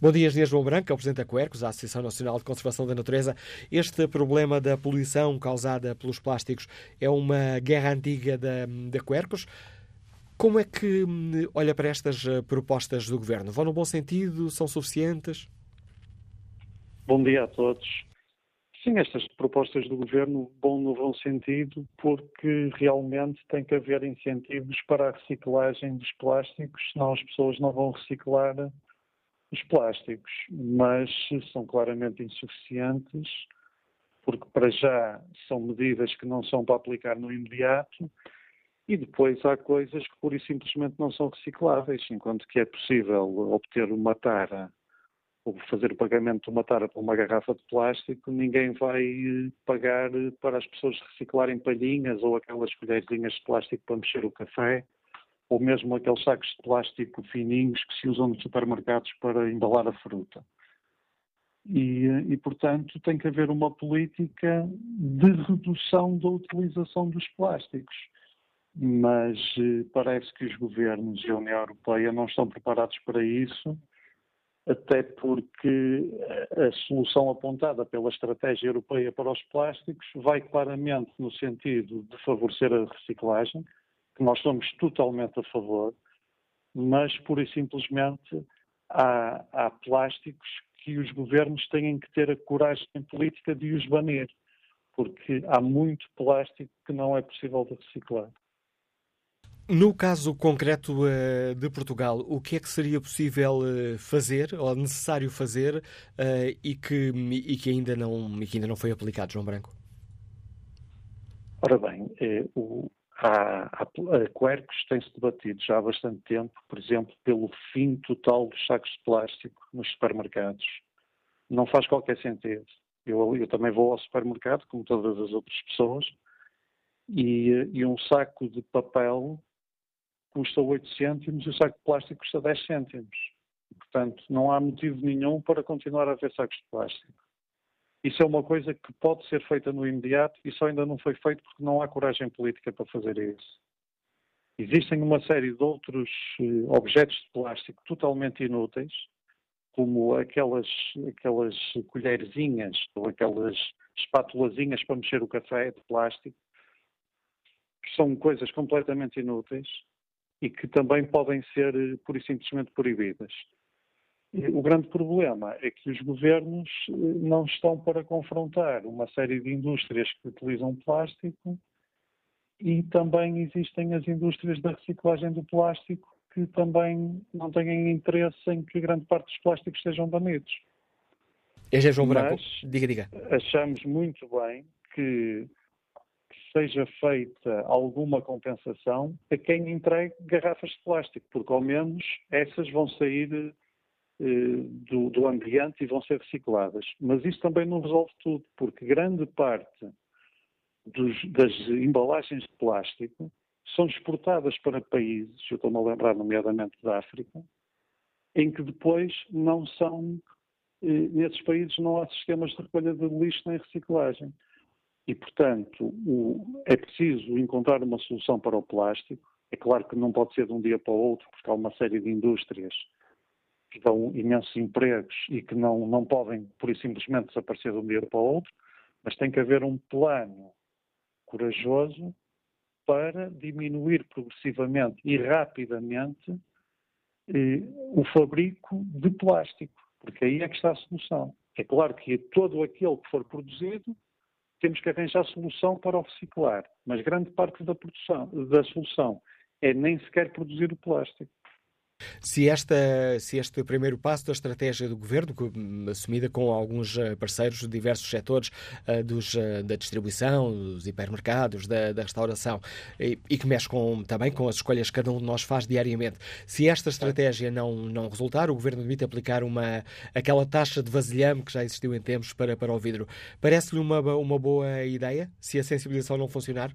Bom dia, Engenheiro João Branco, é o Presidente da Coercos, a Associação Nacional de Conservação da Natureza. Este problema da poluição causada pelos plásticos é uma guerra antiga da, da Coercos. Como é que hum, olha para estas eh, propostas do Governo? Vão no bom sentido? São suficientes? Bom dia a todos. Sim, estas propostas do governo vão no bom sentido, porque realmente tem que haver incentivos para a reciclagem dos plásticos, senão as pessoas não vão reciclar os plásticos. Mas são claramente insuficientes, porque para já são medidas que não são para aplicar no imediato. E depois há coisas que pura e simplesmente não são recicláveis, enquanto que é possível obter uma tara ou fazer o pagamento de uma tara por uma garrafa de plástico, ninguém vai eh, pagar eh, para as pessoas reciclarem palhinhas ou aquelas colherzinhas de plástico para mexer o café, ou mesmo aqueles sacos de plástico fininhos que se usam nos supermercados para embalar a fruta. E, eh, e, portanto, tem que haver uma política de redução da utilização dos plásticos. Mas parece que os governos e a União Europeia não estão preparados para isso até porque a solução apontada pela estratégia europeia para os plásticos vai claramente no sentido de favorecer a reciclagem, que nós somos totalmente a favor, mas pura e simplesmente há, há plásticos que os governos têm que ter a coragem política de os banir, porque há muito plástico que não é possível de reciclar. No caso concreto uh, de Portugal, o que é que seria possível uh, fazer ou necessário fazer uh, e, que, e, que ainda não, e que ainda não foi aplicado, João Branco? Ora bem, o, a, a, a Quercus tem-se debatido já há bastante tempo, por exemplo, pelo fim total dos sacos de plástico nos supermercados. Não faz qualquer sentido. Eu, eu também vou ao supermercado, como todas as outras pessoas, e, e um saco de papel custa 8 cêntimos e o saco de plástico custa 10 cêntimos. Portanto, não há motivo nenhum para continuar a haver sacos de plástico. Isso é uma coisa que pode ser feita no imediato e só ainda não foi feito porque não há coragem política para fazer isso. Existem uma série de outros eh, objetos de plástico totalmente inúteis, como aquelas, aquelas colherzinhas ou aquelas espátulazinhas para mexer o café de plástico, que são coisas completamente inúteis e que também podem ser pura e simplesmente proibidas. O grande problema é que os governos eh, não estão para confrontar uma série de indústrias que utilizam plástico e também existem as indústrias da reciclagem do plástico que também não têm interesse em que grande parte dos plásticos sejam banidos. É João Branco. Diga, diga. Achamos muito bem que seja feita alguma compensação a quem entregue garrafas de plástico, porque ao menos essas vão sair eh, do, do, ambiente e vão ser recicladas. Mas isso também não resolve tudo, porque grande parte dos, das embalagens de plástico são exportadas para países, eu estou-me a lembrar nomeadamente da África, em que depois não são nesses países não há sistemas de recolha de lixo nem reciclagem. E, portanto, o, é preciso encontrar uma solução para o plástico. É claro que não pode ser de um dia para o outro, porque há uma série de indústrias que dão imensos empregos e que não, não podem, por isso simplesmente, desaparecer de um dia para o outro, mas tem que haver um plano corajoso para diminuir progressivamente e rapidamente eh, o fabrico de plástico, porque aí é que está a solução. É claro que todo aquele que for produzido temos que arranjar solução para o reciclar, mas grande parte da produção, da solução é nem sequer produzir o plástico. Se, esta, se este primeiro passo da estratégia do governo, hum, assumida com alguns eh, parceiros de diversos setores uh, dos, uh, da distribuição, dos hipermercados, da, da restauração, e, e, que mexe com, também com as escolhas que cada um de nós faz diariamente, se esta estratégia não, não resultar, o governo admite aplicar uma, aquela taxa de vasilhame que já existiu em tempos para, para o vidro. Parece-lhe uma, uma boa ideia, se a sensibilização não funcionar?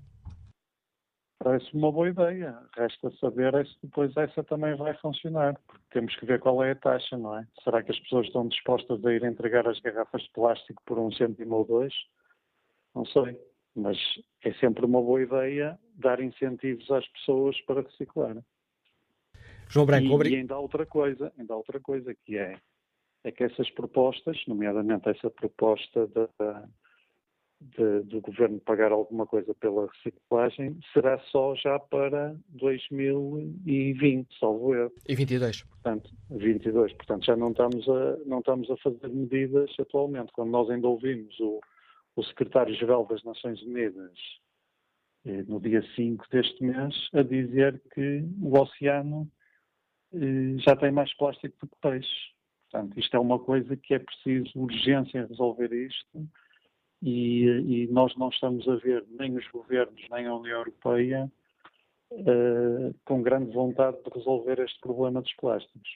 Parece uma boa ideia. Resta saber é se depois essa também vai funcionar, porque temos que ver qual é a taxa, não é? Será que as pessoas estão dispostas a ir entregar as garrafas de plástico por um cêntimo ou dois? Não sei. Mas é sempre uma boa ideia dar incentivos às pessoas para reciclar. João Branco, e, e ainda há outra coisa, ainda há outra coisa que é, é que essas propostas, nomeadamente essa proposta da, de, do governo pagar alguma coisa pela reciclagem será só já para 2020, salvo eu. E 22. Portanto, 22. Portanto, já não estamos a, não estamos a fazer medidas atualmente. Quando nós ainda ouvimos o, o secretário-geral das Nações Unidas eh, no dia 5 deste mês a dizer que o oceano eh, já tem mais plástico do que peixe. Portanto, isto é uma coisa que é preciso urgência em resolver isto e, e, nós não estamos a ver nem os governos nem a União Europeia uh, com grande vontade de resolver este problema dos plásticos.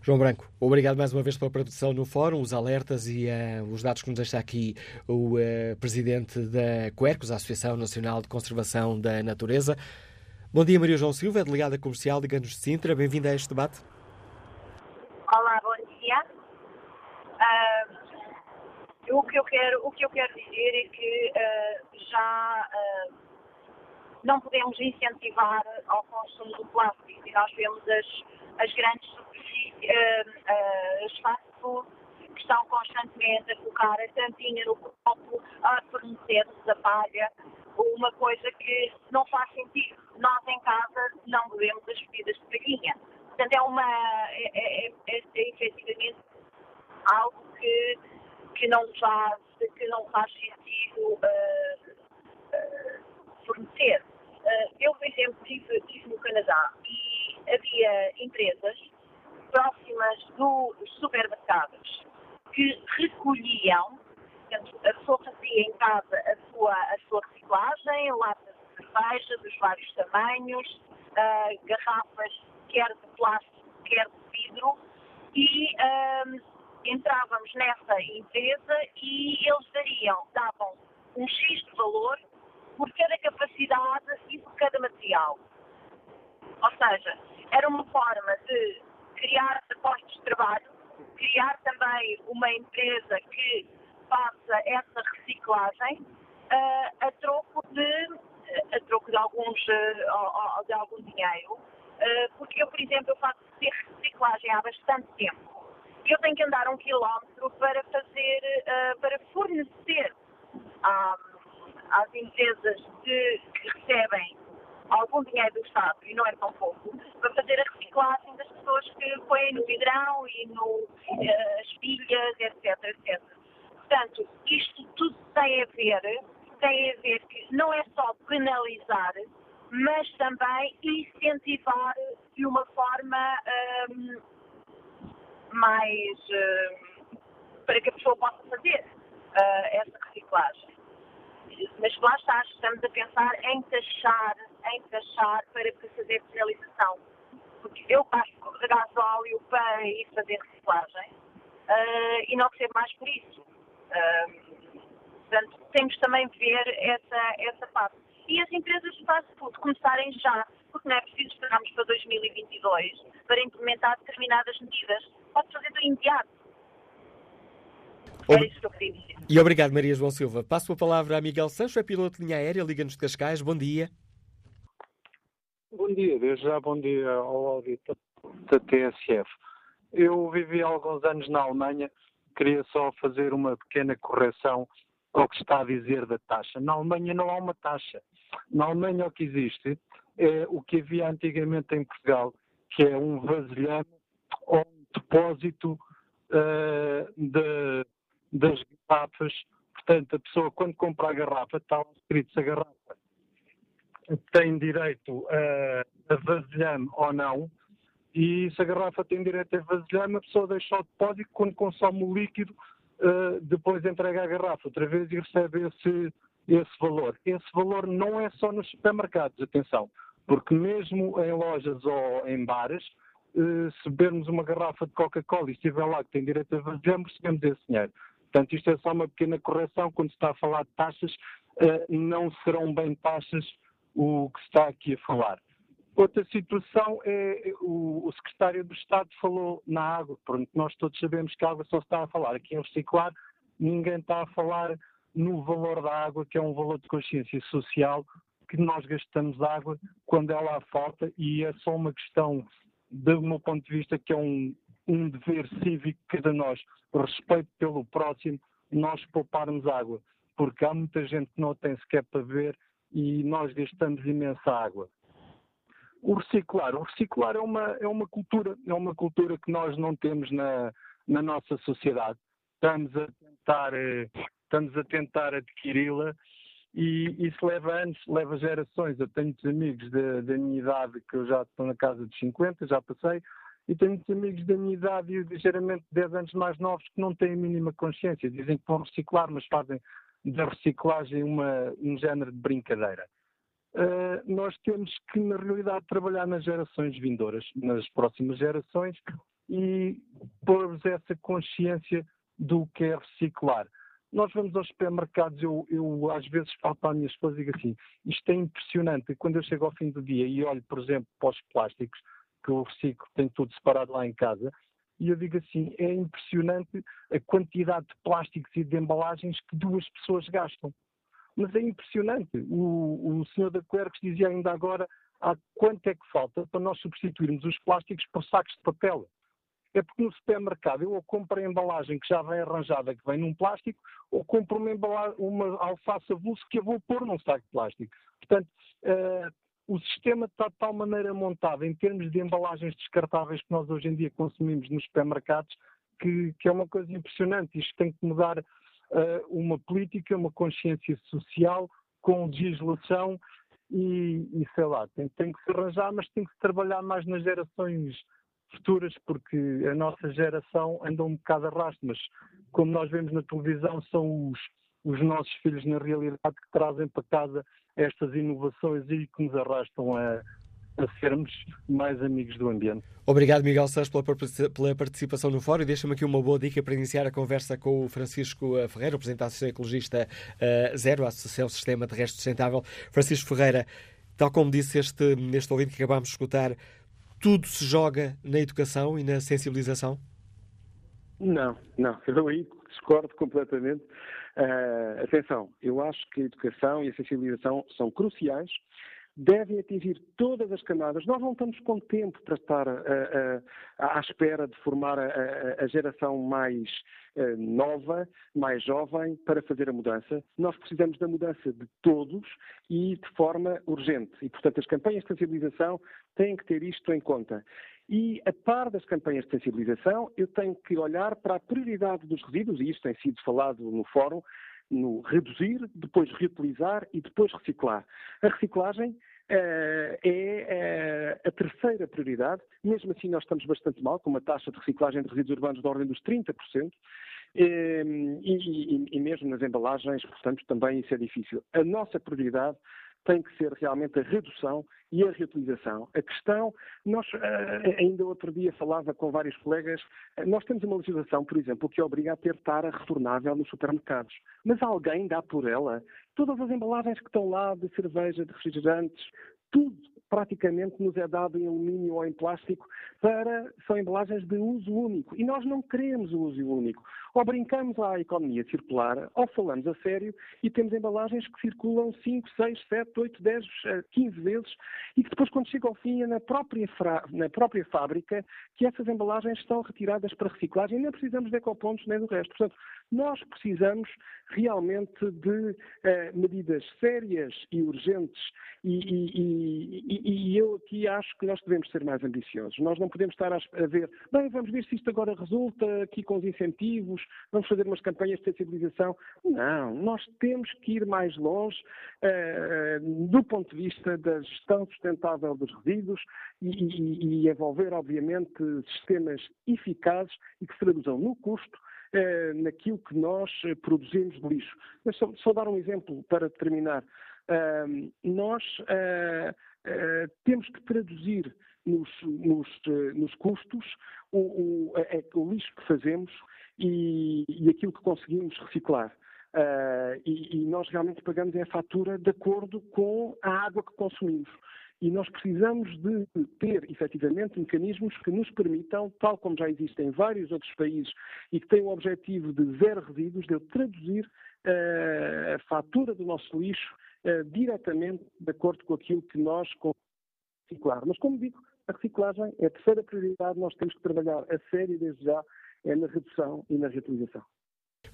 João Branco, obrigado mais uma vez pela produção no fórum, os alertas e uh, os dados que nos deixa aqui o uh, presidente da Quercos, a Associação Nacional de Conservação da Natureza. Bom dia, Maria João Silva, delegada comercial de Ganos de Sintra. Bem-vinda a este debate. Olá, bom dia. O que eu quero, o que eu quero dizer é que uh, já uh, não podemos incentivar ao consumo do plástico e nós vemos as, as grandes superfícies, uh, as fast food que estão constantemente a colocar a tampinha no copo, a fornecer-nos a palha, uma coisa que não faz sentido. Nós em casa não bebemos as bebidas de palhinha. Portanto, é uma, é, é, é, é efetivamente algo que que não faz, que não faz sentido uh, uh, fornecer. Uh, eu, por exemplo, estive, estive no Canadá e havia empresas próximas dos supermercados que recolhiam, portanto, a pessoa fazia em casa a sua, a sua reciclagem, latas de cerveja dos vários tamanhos, garrafas quer de plástico, quer de vidro, e entrávamos nessa empresa e eles dariam, davam um X de valor por cada capacidade e por cada material. Ou seja, era uma forma de criar postos de trabalho, criar também uma empresa que faça essa reciclagem uh, a troco de a troco de alguns uh, de algum dinheiro, uh, porque eu, por exemplo, eu faço reciclagem há bastante tempo eu tenho que andar um quilómetro para fazer, uh, para fornecer à, às empresas de, que recebem algum dinheiro do Estado, e não é tão pouco, para fazer a reciclagem das pessoas que põem no vidrão e no, uh, as pilhas, etc, etc. Portanto, isto tudo tem a ver, tem a ver que não é só penalizar, mas também incentivar de uma forma um, mais uh, para que a pessoa possa fazer uh, essa reciclagem. Mas lá está, estamos a pensar em taxar, em taxar para fazer penalização. Porque eu gasto de gasóleo para ir fazer reciclagem uh, e não recebo mais por isso. portanto, temos também de ver essa, essa parte. E as empresas de fast food começarem já, porque não é preciso esperarmos para 2022 para implementar determinadas medidas pode fazer do imediato. Era isso que eu queria dizer. E obrigado, Maria João Silva. Passo a palavra a Miguel Sancho, é piloto de linha aérea, Liga-nos de Cascais. Bom dia. Bom dia, desde já bom dia ao auditor da TSF. Eu vivi alguns anos na Alemanha, queria só fazer uma pequena correção ao que está a dizer da taxa. Na Alemanha não há uma taxa. Na Alemanha o que existe é o que havia antigamente em Portugal, que é um vasilhame ou um depósito uh, de, das garrafas. Portanto, a pessoa quando compra a garrafa, está escrito se a garrafa tem direito a, a vasilhame ou não, e se a garrafa tem direito a vasilhame, a pessoa deixa o depósito, quando consome o líquido, uh, depois entrega a garrafa outra vez e recebe esse, esse valor. Esse valor não é só nos supermercados, atenção, porque mesmo em lojas ou em bares, se bebermos uma garrafa de Coca-Cola e estiver lá que tem direito a vasilhame, recebemos esse dinheiro. Portanto, isto é só uma pequena correção, quando se está a falar de taxas, uh, não serão bem taxas o que está aqui a falar. Outra situação é o, o secretário do Estado falou na água. Pronto, nós todos sabemos que a água só se está a falar aqui em reciclar, ninguém está a falar no valor da água, que é um valor de consciência social, que nós gastamos água quando ela falta e é só uma questão, do meu ponto de vista, que é um, um dever cívico que de nós, respeito pelo próximo, nós pouparmos água, porque há muita gente que não tem sequer para beber e nós gastamos imensa água. O reciclar, o reciclar é uma, é uma cultura, é uma cultura que nós não temos na, na nossa sociedade. Estamos a tentar, eh, estamos a tentar adquiri-la e isso leva anos, leva gerações. Eu tenho muitos amigos da, minha idade que eu já estou na casa dos 50, já passei, e tenho muitos amigos da minha idade e ligeiramente 10 anos mais novos que não têm a mínima consciência. Dizem que vão reciclar, mas fazem da reciclagem uma, um género de brincadeira. Uh, nós temos que, na realidade, trabalhar nas gerações vindouras, nas próximas gerações, e pôr essa consciência do que é reciclar. Nós vamos aos supermercados, eu, eu às vezes falo para a minha esposa e digo assim, isto é impressionante, quando eu chego ao fim do dia e olho, por exemplo, para os plásticos, que eu reciclo, tenho tudo separado lá em casa, e eu digo assim, é impressionante a quantidade de plásticos e de embalagens que duas pessoas gastam. Mas é impressionante. O, o senhor da Quercus dizia ainda agora há quanto é que falta para nós substituirmos os plásticos por sacos de papel. É porque no supermercado eu ou compro a embalagem que já vem arranjada, que vem num plástico, ou compro uma, embalagem, uma alface avulso que eu vou pôr num saco de plástico. Portanto, uh, o sistema está de tal maneira montado em termos de embalagens descartáveis que nós hoje em dia consumimos nos supermercados que, que é uma coisa impressionante. Isto tem que mudar uh, uma política, uma consciência social com legislação e, e sei lá, tem, tem, que se arranjar, mas tem que se trabalhar mais nas gerações futuras, porque a nossa geração anda um bocado a rastro, mas como nós vemos na televisão, são os, os nossos filhos, na realidade, que trazem para casa estas inovações e que nos arrastam a, a sermos mais amigos do ambiente. Obrigado, Miguel Santos, pela, participação no fórum. Deixa-me aqui uma boa dica para iniciar a conversa com o Francisco eh, Ferreira, representante da Associação Ecologista uh, Zero, a Associação Sistema Terrestre Sustentável. Francisco Ferreira, tal como disse este, neste ouvinte que acabámos de escutar, tudo se joga na educação e na sensibilização? Não, não. Eu aí discordo completamente. Uh, atenção, eu acho que a educação e a sensibilização são cruciais, devem atingir todas as camadas. Nós não estamos com tempo para estar uh, uh, à espera de formar a, a geração mais uh, nova, mais jovem, para fazer a mudança. Nós precisamos da mudança de todos e de forma urgente. E, portanto, as campanhas de sensibilização têm que ter isto em conta. E, a par das campanhas de sensibilização, eu tenho que olhar para a prioridade dos resíduos, e isto tem sido falado no fórum, no reduzir, depois reutilizar e depois reciclar. A reciclagem uh, é uh, a terceira prioridade. Mesmo assim, nós estamos bastante mal, com uma taxa de reciclagem de resíduos urbanos da ordem dos 30%. Eh, e, e, e, mesmo nas embalagens, portanto, também isso é difícil. A nossa prioridade tem que ser realmente a redução e a reutilização. A questão, nós eh, ainda outro dia falava com vários colegas, eh, nós temos uma legislação, por exemplo, que obriga a ter tara retornável nos supermercados. Mas alguém dá por ela? Todas as embalagens que estão lá de cerveja, de refrigerantes, tudo praticamente nos é dado em alumínio ou em plástico para são embalagens de uso único e nós não queremos o uso único. Ou brincamos à economia circular, ou falamos a sério e temos embalagens que circulam 5, 6, 7, 8, 10, 15 vezes e que depois quando chega ao fim é na própria, na própria fábrica que essas embalagens estão retiradas para reciclagem e nem precisamos de ecopontos nem do resto. Portanto, nós precisamos realmente de eh, medidas sérias e urgentes e, e, e, e, eu aqui acho que nós devemos ser mais ambiciosos. Nós não podemos estar a, a, ver, bem, vamos ver se isto agora resulta aqui com os incentivos, vamos fazer umas campanhas de sensibilização. Não, nós temos que ir mais longe uh, do ponto de vista da gestão sustentável dos resíduos e, envolver, obviamente, sistemas eficazes e que se traduzam no custo uh, naquilo que nós produzimos de lixo. Mas só, só dar um exemplo para terminar. Uh, nós uh, uh, temos que traduzir nos, nos, nos custos o, o, é, o, lixo que fazemos e, e, aquilo que conseguimos reciclar. E, e, nós realmente pagamos a fatura de acordo com a água que consumimos. E nós precisamos de ter, efetivamente, mecanismos que nos permitam, tal como já existem em vários outros países e que têm o objetivo de zero resíduos, de traduzir a fatura do nosso lixo uh, diretamente de acordo com aquilo que nós reciclar. Mas, como digo, a reciclagem é a terceira prioridade, nós temos que trabalhar a sério desde já, é na redução e na reutilização.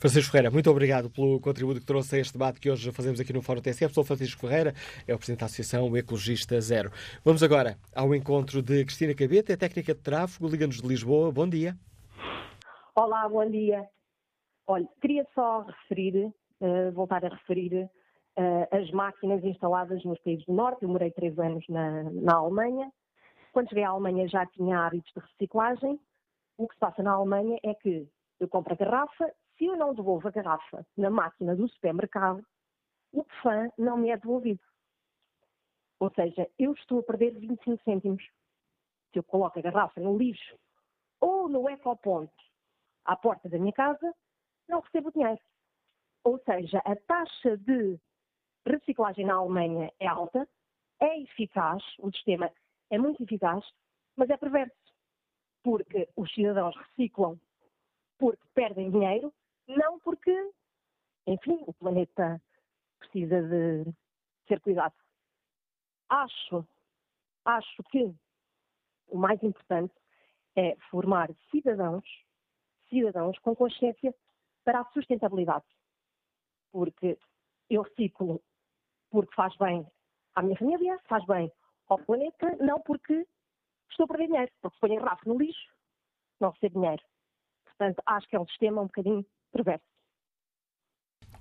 Francisco Ferreira, muito obrigado pelo contributo que trouxe a este debate que hoje fazemos aqui no Fórum TSF. Sou Francisco Ferreira, é o Presidente da Associação Ecologista Zero. Vamos agora ao encontro de Cristina Cabeta, é técnica de tráfego, Liga-nos de Lisboa. Bom dia. Olá, bom dia. Olha, queria só referir, uh, voltar a referir uh, as máquinas instaladas nos países do Norte. Eu morei três anos na, na Alemanha. Quando cheguei à Alemanha já tinha hábitos de reciclagem. O que se passa na Alemanha é que eu compro a garrafa, se eu não devolvo a garrafa na máquina do supermercado, o PFAN não me é devolvido. Ou seja, eu estou a perder 25 cêntimos. Se eu coloco a garrafa no lixo ou no ecoponto à porta da minha casa, não recebo dinheiro. Ou seja, a taxa de reciclagem na Alemanha é alta, é eficaz, o sistema é muito eficaz, mas é perverso. Porque os cidadãos reciclam porque perdem dinheiro, não porque, enfim, o planeta precisa de ser cuidado. Acho, acho que o mais importante é formar cidadãos, cidadãos com consciência para a sustentabilidade. Porque eu reciclo porque faz bem à minha família, faz bem ao planeta, não porque estou a perder dinheiro, porque ponho rafa no lixo, não recebo dinheiro. Portanto, acho que é um sistema um bocadinho perverso.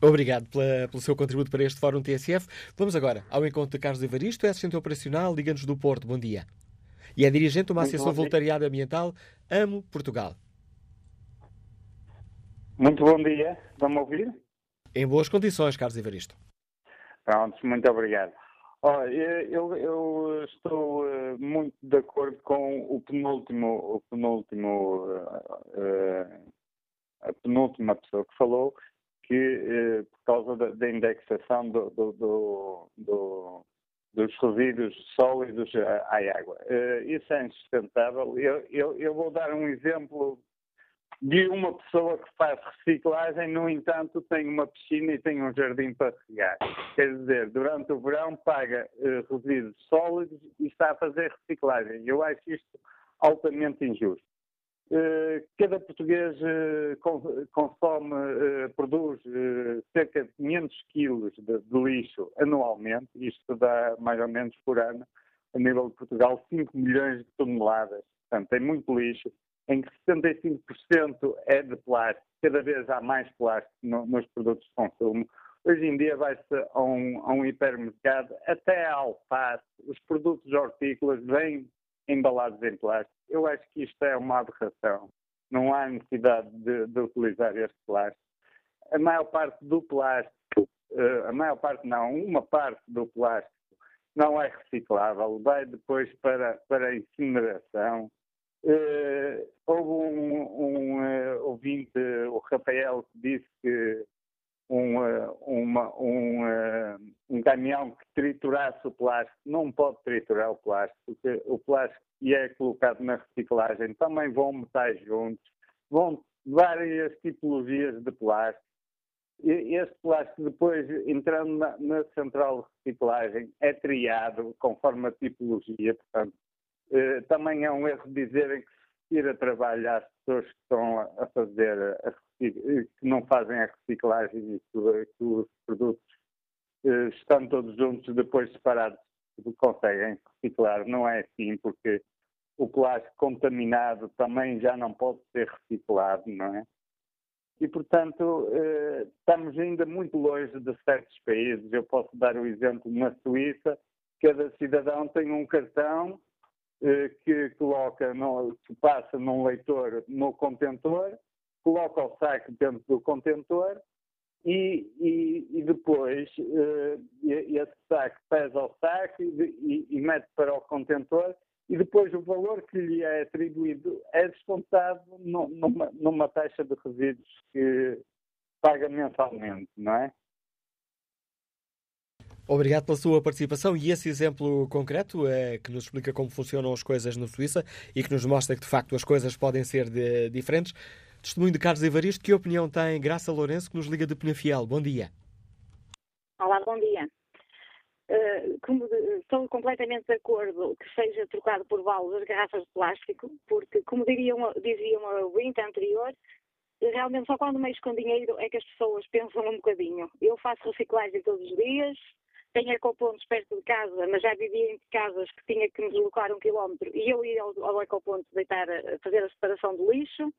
Obrigado pela, pelo seu contributo para este Fórum TSF. Vamos agora ao encontro de Carlos Evaristo, é assistente operacional, Liga-nos do Porto. Bom dia. E é dirigente de uma associação voluntariado ambiental, Amo Portugal. Muito bom dia. Vamos ouvir? Em boas condições, Carlos Evaristo. Pronto, muito obrigado. Olha, eu, eu, estou uh, muito de acordo com o penúltimo, o penúltimo, uh, a penúltima pessoa que falou que uh, por causa da, da indexação do, do, do, do, dos resíduos sólidos à, à água. isso é insustentável. Eu, eu, eu vou dar um exemplo de uma pessoa que faz reciclagem, no entanto, tem uma piscina e tem um jardim para regar. Quer dizer, durante o verão paga uh, resíduos sólidos e está a fazer reciclagem. Eu acho isto altamente injusto. Uh, cada português uh, consome, produz cerca de 500 quilos de, lixo anualmente, isto dá mais ou menos por ano, a nível de Portugal, 5 milhões de toneladas. Portanto, tem muito lixo em que 75% é de plástico, cada vez há mais plástico no, nos produtos de consumo. Hoje em dia vai-se a um, a um hipermercado, até a alface, os produtos hortícolas vêm embalados em plástico. Eu acho que isto é uma aberração. Não há necessidade de, de utilizar este plástico. A maior parte do plástico, eh, a maior parte não, uma parte do plástico não é reciclável, vai depois para, para a incineração Uh, houve um, um uh, ouvinte, o Rafael, que disse que um, uh, uma, um, um, caminhão que triturasse o plástico, não pode triturar o plástico, porque o plástico que é colocado na reciclagem também vão metais juntos, vão várias tipologias de plástico. E este plástico, depois, entrando na, na central de reciclagem, é triado conforme a tipologia. Portanto, eh, também é um erro dizerem que se tira trabalho às pessoas que estão a fazer, a, que não fazem a reciclagem e que, os produtos eh, estão todos juntos, depois separados, conseguem reciclar. Não é assim, porque o plástico contaminado também já não pode ser reciclado, não é? E, portanto, eh, estamos ainda muito longe de certos países. Eu posso dar o exemplo na Suíça, cada cidadão tem um cartão eh, que coloca, no, que passa num leitor no contentor, coloca o saco dentro do contentor e, e, e depois uh, esse saco pesa o saco e, e, mete para o contentor e depois o valor que lhe é atribuído é descontado no, numa, numa taxa de resíduos que paga mensalmente, não é? Obrigado pela sua participação e esse exemplo concreto é que nos explica como funcionam as coisas na Suíça e que nos mostra que de facto as coisas podem ser de, diferentes. Testemunho de Carlos Evaristo, que opinião tem Graça Lourenço, que nos liga de Penafiel? Bom dia. Olá, bom dia. Uh, como estou completamente de acordo que seja trocado por vales as garrafas de plástico, porque, como diriam, diziam o ouvinte anterior, realmente só quando mexo com dinheiro é que as pessoas pensam um bocadinho. Eu faço reciclagem todos os dias, tenho ecopontos perto de casa, mas já vivia em casas que tinha que me deslocar um quilómetro e eu ia ao, ao ecoponto deitar, fazer a separação do lixo.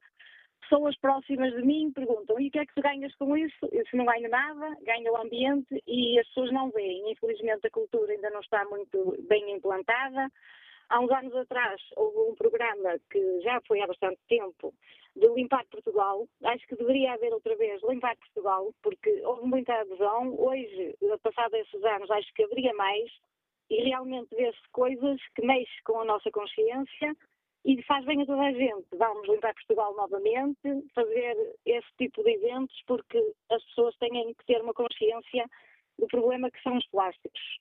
Pessoas próximas de mim perguntam: e o que é que tu ganhas com isso? Eu não ganho nada, ganho o ambiente e as pessoas não veem. Infelizmente, a cultura ainda não está muito bem implantada. Há uns anos atrás houve um programa que já foi há bastante tempo de Limpar Portugal. Acho que deveria haver outra vez Limpar Portugal, porque houve muita adesão. Hoje, passado esses anos, acho que haveria mais e realmente vê-se coisas que mexem com a nossa consciência e faz bem a toda a gente. Vamos limpar Portugal novamente, fazer esse tipo de eventos, porque as pessoas têm que ter uma consciência do problema que são os plásticos.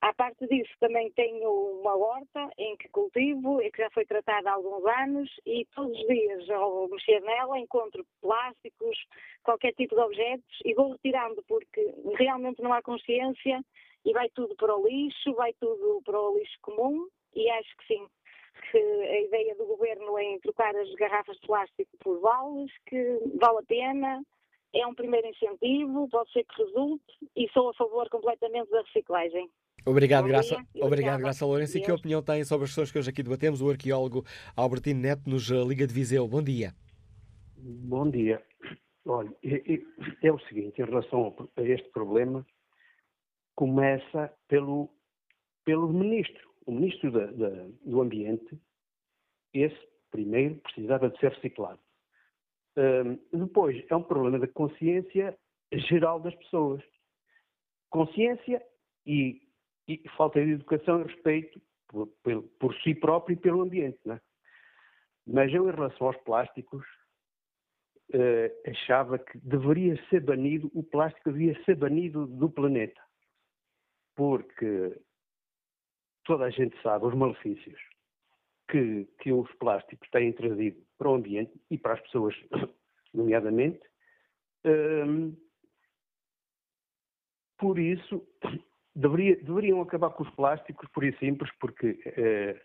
À parte disso, também tenho uma horta em que cultivo e que já foi tratada há alguns anos e todos os dias ao mexer nela encontro plásticos, qualquer tipo de objetos e vou retirando porque realmente não há consciência e vai tudo para o lixo, vai tudo para o lixo comum e acho que sim, que a ideia do governo em trocar as garrafas de plástico por vales, que vale a pena, é um primeiro incentivo, pode ser que resulte e sou a favor completamente da reciclagem. Obrigado, Graça. Obrigado, Graça Lourenço. E que opinião tem sobre as pessoas que hoje aqui debatemos? O arqueólogo Albertino Neto nos eh, Liga de Viseu. Bom dia. Bom dia. Olha, é o seguinte, em relação a este problema, começa pelo, pelo ministro. O ministro da, da, do Ambiente, esse primeiro precisava de ser reciclado. Um, depois, é um problema da consciência geral das pessoas. Consciência e e falta de educação e respeito por, por, por si próprio e pelo ambiente. Não é? Mas eu, em relação aos plásticos, eh, achava que deveria ser banido, o plástico devia ser banido do planeta. Porque toda a gente sabe os malefícios que, que os plásticos têm trazido para o ambiente e para as pessoas, nomeadamente. Um, por isso, Deveria, deveriam acabar com os plásticos, por isso simples, porque eh,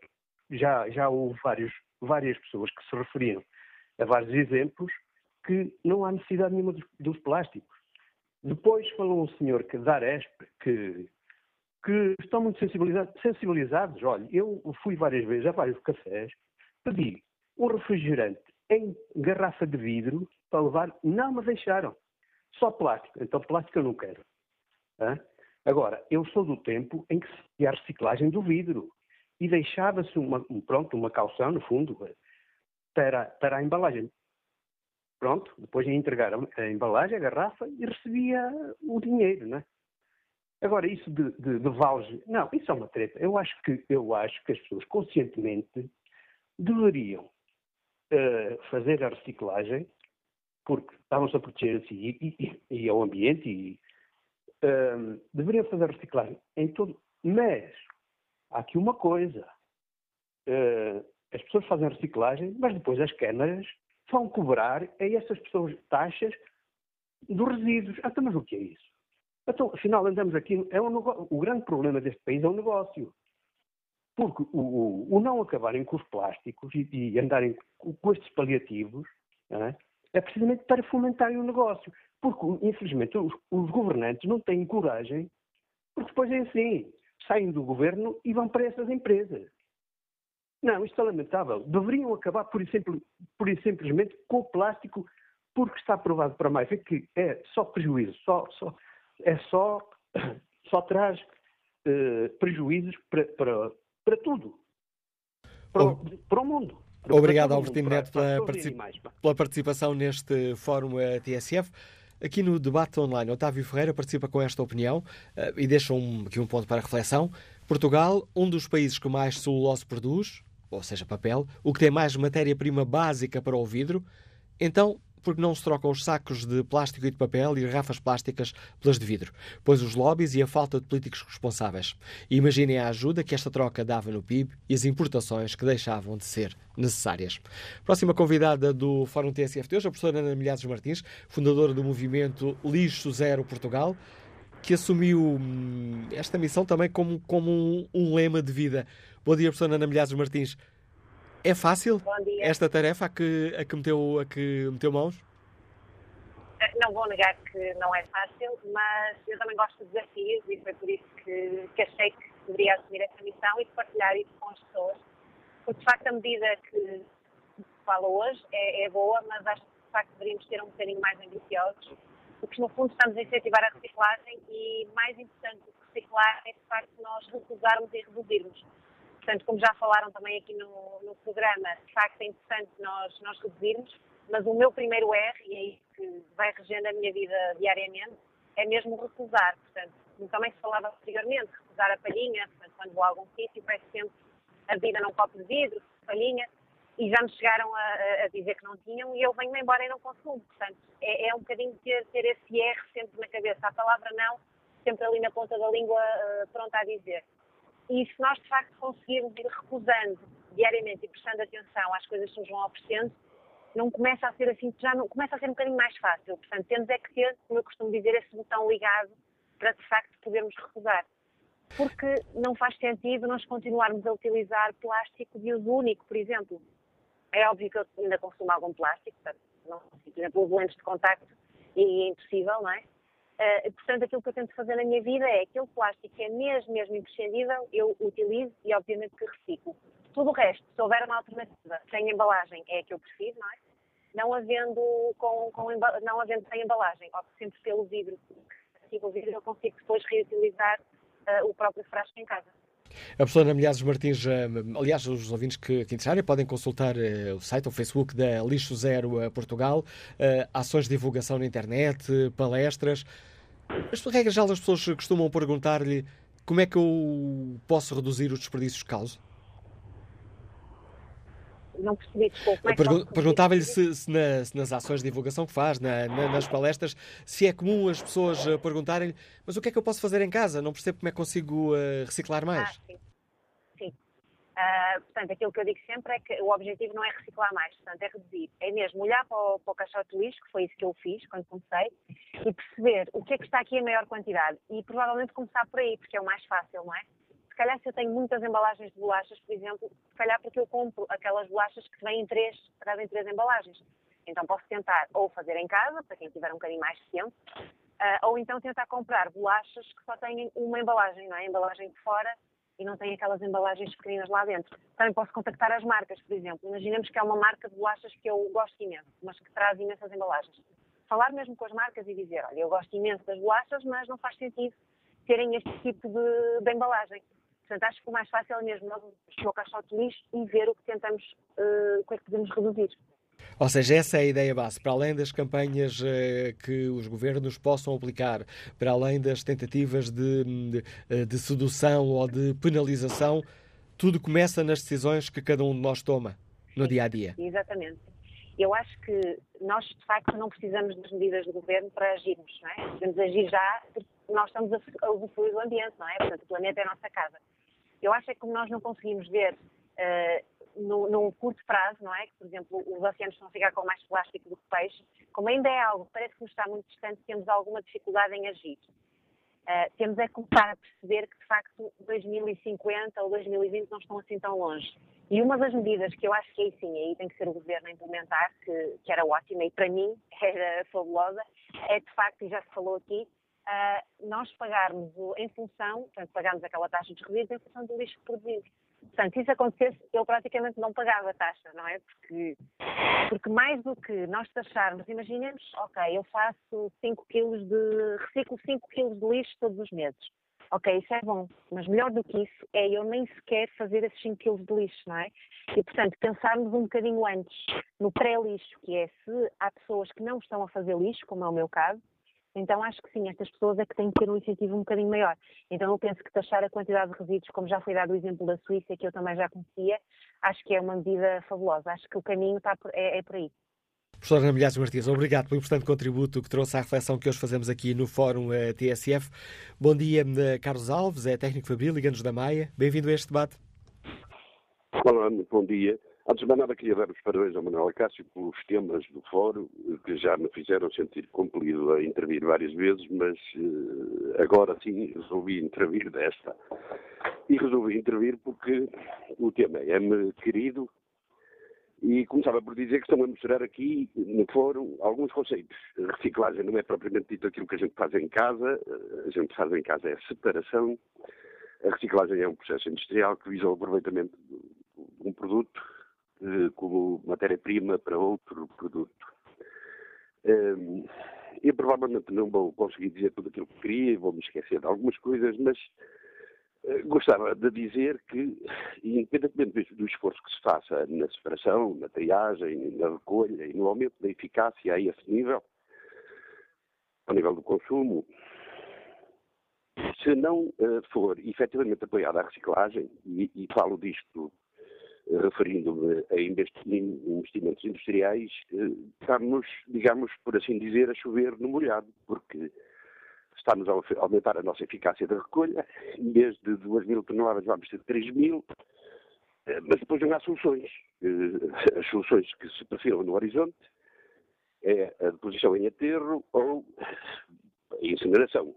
já, já houve vários, várias pessoas que se referiram a vários exemplos que não há necessidade nenhuma dos, dos plásticos. Depois falou um senhor que da Aresp que, que estão muito sensibilizados, sensibilizados. Olha, eu fui várias vezes a vários cafés, pedi um refrigerante em garrafa de vidro para levar, não me deixaram. Só plástico. Então plástico eu não quero. Hã? Agora, eu sou do tempo em que se fazia a reciclagem do vidro e deixava-se uma, pronto, uma calção, no fundo, para, para a embalagem. Pronto, depois de entregar a, embalagem, a garrafa, e recebia o dinheiro, né? Agora, isso de, de, de não, isso é uma treta. Eu acho que, eu acho que as pessoas conscientemente deveriam uh, fazer a reciclagem, porque estavam-se a proteger assim, e, e, e, ao ambiente e deveriam fazer reciclagem em todo. Mas há aqui uma coisa. Uh, as pessoas fazem reciclagem, mas depois as câmaras vão cobrar a essas pessoas taxas dos resíduos. Ah, então, mas o que é isso? Então, afinal, andamos aqui. É um o grande problema deste país é o negócio. Porque o, o, o não acabarem com os plásticos e, e andarem com, com estes paliativos é? É? precisamente para fomentarem o negócio. Porque, infelizmente, os, os governantes não têm coragem, porque depois é assim, saem do governo e vão para essas empresas. Não, isto é lamentável. Deveriam acabar por simples, por simplesmente com o plástico, porque está provado para mais é que é só prejuízo, só, só, é só, só traz uh, prejuízos para, para, para tudo. Para, o, para o mundo. Obrigado, Albertino Neto, pela, particip... pela participação neste Fórum eh, TSF. Aqui no debate online, Otávio Ferreira participa com esta opinião uh, e deixa um, aqui um ponto para reflexão. Portugal, um dos países que mais celulose produz, ou seja, papel, o que tem mais matéria-prima básica para o vidro. Então, porque não se trocam os sacos de plástico e de papel e garrafas plásticas pelas de vidro, pois os lobbies e a falta de políticos responsáveis. Imaginem a ajuda que esta troca dava no PIB e as importações que deixavam de ser necessárias. Próxima convidada do Fórum TSF de hoje, a professora Ana Milhares Martins, fundadora do movimento Lixo Zero Portugal, que assumiu hum, esta missão também como, como um, um lema de vida. Bom dia, professora Ana Milhares Martins. É fácil esta tarefa a que, a que, meteu, a que meteu mãos? Eh, não vou negar que não é fácil, mas eu também gosto de desafios e foi por isso que, que achei que deveria assumir essa missão e partilhar isso com as pessoas. Porque, de facto, a medida que se fala hoje é, é boa, mas acho que, de facto, deveríamos ser um bocadinho mais ambiciosos, porque, no fundo, estamos a incentivar a reciclagem e, mais importante do que reciclar, é, de facto, nós recusarmos e reduzirmos Portanto, como já falaram também aqui no, no programa, de facto é importante nós, nós reduzirmos, mas o meu primeiro R, e é isso que vai regendo a minha vida diariamente, é mesmo recusar. Portanto, como também se falava anteriormente, recusar a palhinha, portanto, quando vou a algum sítio, peço sempre a bebida num copo de vidro, palhinha, e já me chegaram a, a, dizer que não tinham e eu venho-me embora e não consumo. Portanto, é, é um bocadinho ter, ter esse R sempre na cabeça. A palavra não, sempre ali na ponta da língua, uh, pronta a dizer. E se nós, de facto, conseguirmos ir recusando diariamente e prestando atenção às coisas que nos vão oferecendo, não começa a ser assim, já não, começa a ser um bocadinho mais fácil. Portanto, temos é que ter, como eu costumo dizer, esse botão ligado para, de facto, podermos recusar. Porque não faz sentido nós continuarmos a utilizar plástico de uso único, por exemplo. É óbvio que eu ainda consumo algum plástico, portanto, não, por exemplo, os lentes de contacto, e é impossível, não é? Uh, portanto, aquilo que eu tento fazer na minha vida é aquele plástico que é mesmo, mesmo imprescindível, eu utilizo e obviamente que reciclo. Tudo o resto, se houver uma alternativa sem embalagem, é a que eu prefiro, não é? Não havendo, com, com, não havendo sem embalagem, opto sempre pelo vidro. Se o vidro, eu consigo depois reutilizar uh, o próprio frasco em casa. A professora Ana Milhares Martins, eh, aliás, os ouvintes que, que interessarem podem consultar o site ou Facebook da Lixo Zero Portugal, ações de divulgação na internet, palestras. Mas, por regra geral, as pessoas costumam perguntar-lhe como é que eu posso reduzir os desperdícios de causa? Não percebi, desculpa. É Pergun Perguntava-lhe se, se, na, se, nas ações de divulgação que faz, na, na, nas palestras, se é comum as pessoas eh, perguntarem-lhe mas o que é que eu posso fazer em casa? Não percebo como é que consigo uh, reciclar mais. Ah, sim. Uh, portanto, aquilo que eu digo sempre é que o objetivo não é reciclar mais, portanto, é reduzir. É mesmo olhar para o, para o caixote de lixo, que foi isso que eu fiz quando comecei, e perceber o que é que está aqui em maior quantidade. E provavelmente começar por aí, porque é o mais fácil, não é? Se calhar se eu tenho muitas embalagens de bolachas, por exemplo, se calhar porque eu compro aquelas bolachas que vêm em três, trazem três embalagens. Então posso tentar ou fazer em casa, para quem tiver um bocadinho mais de tempo, uh, ou então tentar comprar bolachas que só têm uma embalagem, não é? A embalagem de fora e não tem aquelas embalagens pequeninas lá dentro. Também posso contactar as marcas, por exemplo. Imaginemos que é uma marca de bolachas que eu gosto imenso, mas que traz imensas embalagens. Falar mesmo com as marcas e dizer, olha, eu gosto imenso das bolachas, mas não faz sentido terem este tipo de, de embalagem. Portanto, acho que o mais fácil é mesmo nós colocar só de lixo e ver o que tentamos, uh, o que é que podemos reduzir. Ou seja, essa é a ideia base. Para além das campanhas eh, que os governos possam aplicar, para além das tentativas de, de, eh, de, sedução ou de penalização, tudo começa nas decisões que cada um de nós toma no dia a dia. Exatamente. Eu acho que nós, de facto, não precisamos das medidas do governo para agirmos, não é? Podemos agir já, nós estamos a usufruir do ambiente, não é? Portanto, o planeta é a nossa casa. Eu acho é que como nós não conseguimos ver uh, no, num curto prazo, não é? Que, por exemplo, os oceanos a ficar com mais plástico do que peixe, como ainda é algo que parece que nos está muito distante, temos alguma dificuldade em agir. Uh, temos é começar a perceber que, de facto, 2050 ou 2020 não estão assim tão longe. E uma das medidas que eu acho que aí sim, aí tem que ser o governo a implementar, que, que era ótima e para mim era fabulosa, é de facto, e já se falou aqui, uh, nós pagarmos em função, portanto, pagarmos aquela taxa de resíduos em função do lixo produzido. Portanto, se isso acontecesse, eu praticamente não pagava a taxa, não é? Porque, porque mais do que nós taxarmos, imaginemos, ok, eu faço 5 quilos de, reciclo 5 quilos de lixo todos os meses. Ok, isso é bom, mas melhor do que isso é eu nem sequer fazer esses 5 quilos de lixo, não é? E, portanto, pensarmos um bocadinho antes no pré-lixo, que é se há pessoas que não estão a fazer lixo, como é o meu caso, então acho que sim, estas pessoas é que têm que ter um incentivo um bocadinho maior. Então eu penso que taxar a quantidade de resíduos, como já foi dado o exemplo da Suíça, que eu também já conhecia, acho que é uma medida fabulosa. Acho que o caminho está por, é, é por aí. Professor Ramilhares Martins, obrigado pelo importante contributo que trouxe à reflexão que hoje fazemos aqui no Fórum eh, TSF. Bom dia, eh, Carlos Alves, é técnico Fabril, liga-nos da Maia. Bem-vindo a este debate. Olá, bom dia. Antes de mais nada, queria dar os parabéns ao Manuel Acácio pelos temas do fórum, que já me fizeram sentir compelido a intervir várias vezes, mas uh, agora sim resolvi intervir desta. E resolvi intervir porque o tema é-me querido e começava por dizer que estão a mostrar aqui no fórum alguns conceitos. A reciclagem não é propriamente dito aquilo que a gente faz em casa, a gente faz em casa é a separação. A reciclagem é um processo industrial que visa o aproveitamento de um produto eh, como matéria-prima para outro produto. Ehm, eu provavelmente não vou conseguir dizer tudo aquilo que queria, vou-me esquecer de algumas coisas, mas eh, gostava de dizer que, independentemente do esforço que se faça na separação, na triagem, na recolha e no aumento da eficácia a esse nível, ao nível do consumo, se não for efetivamente apoiada a reciclagem, e, e falo disto referindo-me a investimentos industriais, eh, estamos, digamos, por assim dizer, a chover no molhado, porque estamos a aumentar a nossa eficácia de recolha, em vez de 2 mil toneladas vamos ter 3 mil, eh, mas depois não há soluções. Eh, as soluções que se perfilam no horizonte é a deposição em aterro ou a incineração,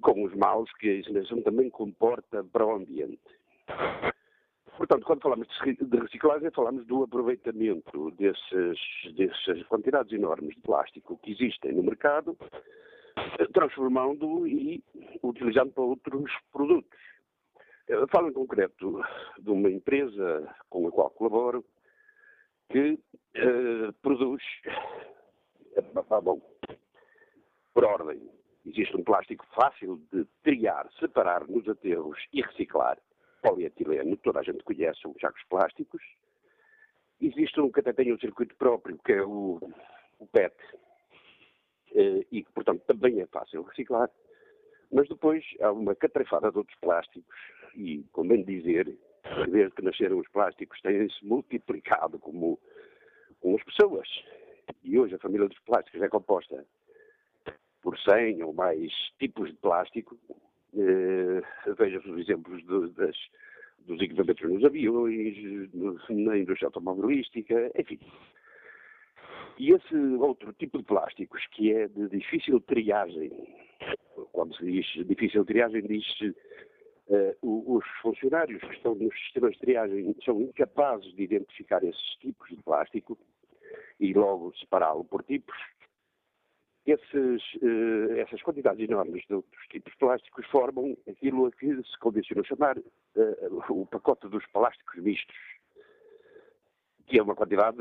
com os males que a incineração também comporta para o ambiente. Portanto, quando falamos de reciclagem, falamos do aproveitamento dessas quantidades enormes de plástico que existem no mercado, transformando e utilizando para outros produtos. Falo em concreto de uma empresa com a qual colaboro que uh, produz, ah, bom, por ordem, existe um plástico fácil de triar, separar nos aterros e reciclar polietileno, toda a gente conhece os sacos plásticos. Existe um que até tem um circuito próprio, que é o, o PET, eh, e que, portanto, também é fácil reciclar. Mas depois há uma catrefada de outros plásticos, e, como bem dizer, desde que nasceram os plásticos, têm-se multiplicado como, como as pessoas. E hoje a família dos plásticos é composta por 100 ou mais tipos de plástico, eh, veja os exemplos do, das, dos equipamentos nos aviões, na indústria automobilística, enfim. E esse outro tipo de plásticos, que é de difícil triagem, quando se diz difícil triagem, diz-se uh, os funcionários que estão nos sistemas de triagem são incapazes de identificar esses tipos de plástico e logo separá-lo por tipos, esses, uh, essas quantidades enormes de outros tipos plásticos formam aquilo a que se convencionou chamar uh, o pacote dos plásticos mistos, que é uma quantidade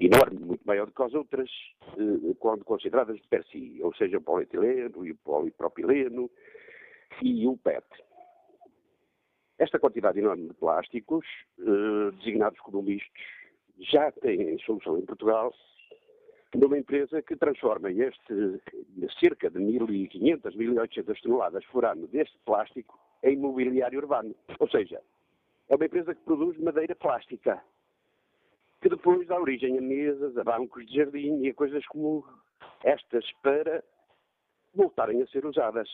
enorme, muito maior do que as outras, uh, quando consideradas de per si, ou seja, o polietileno e o polipropileno e o PET. Esta quantidade enorme de plásticos, designados como mistos, já tem solução em Portugal de uma empresa que transforma este cerca de 1.500, 1.800 toneladas por ano deste plástico em mobiliário urbano. Ou seja, é uma empresa que produz madeira plástica, que depois dá origem a mesas, a bancos de jardim e a coisas como estas para voltarem a ser usadas.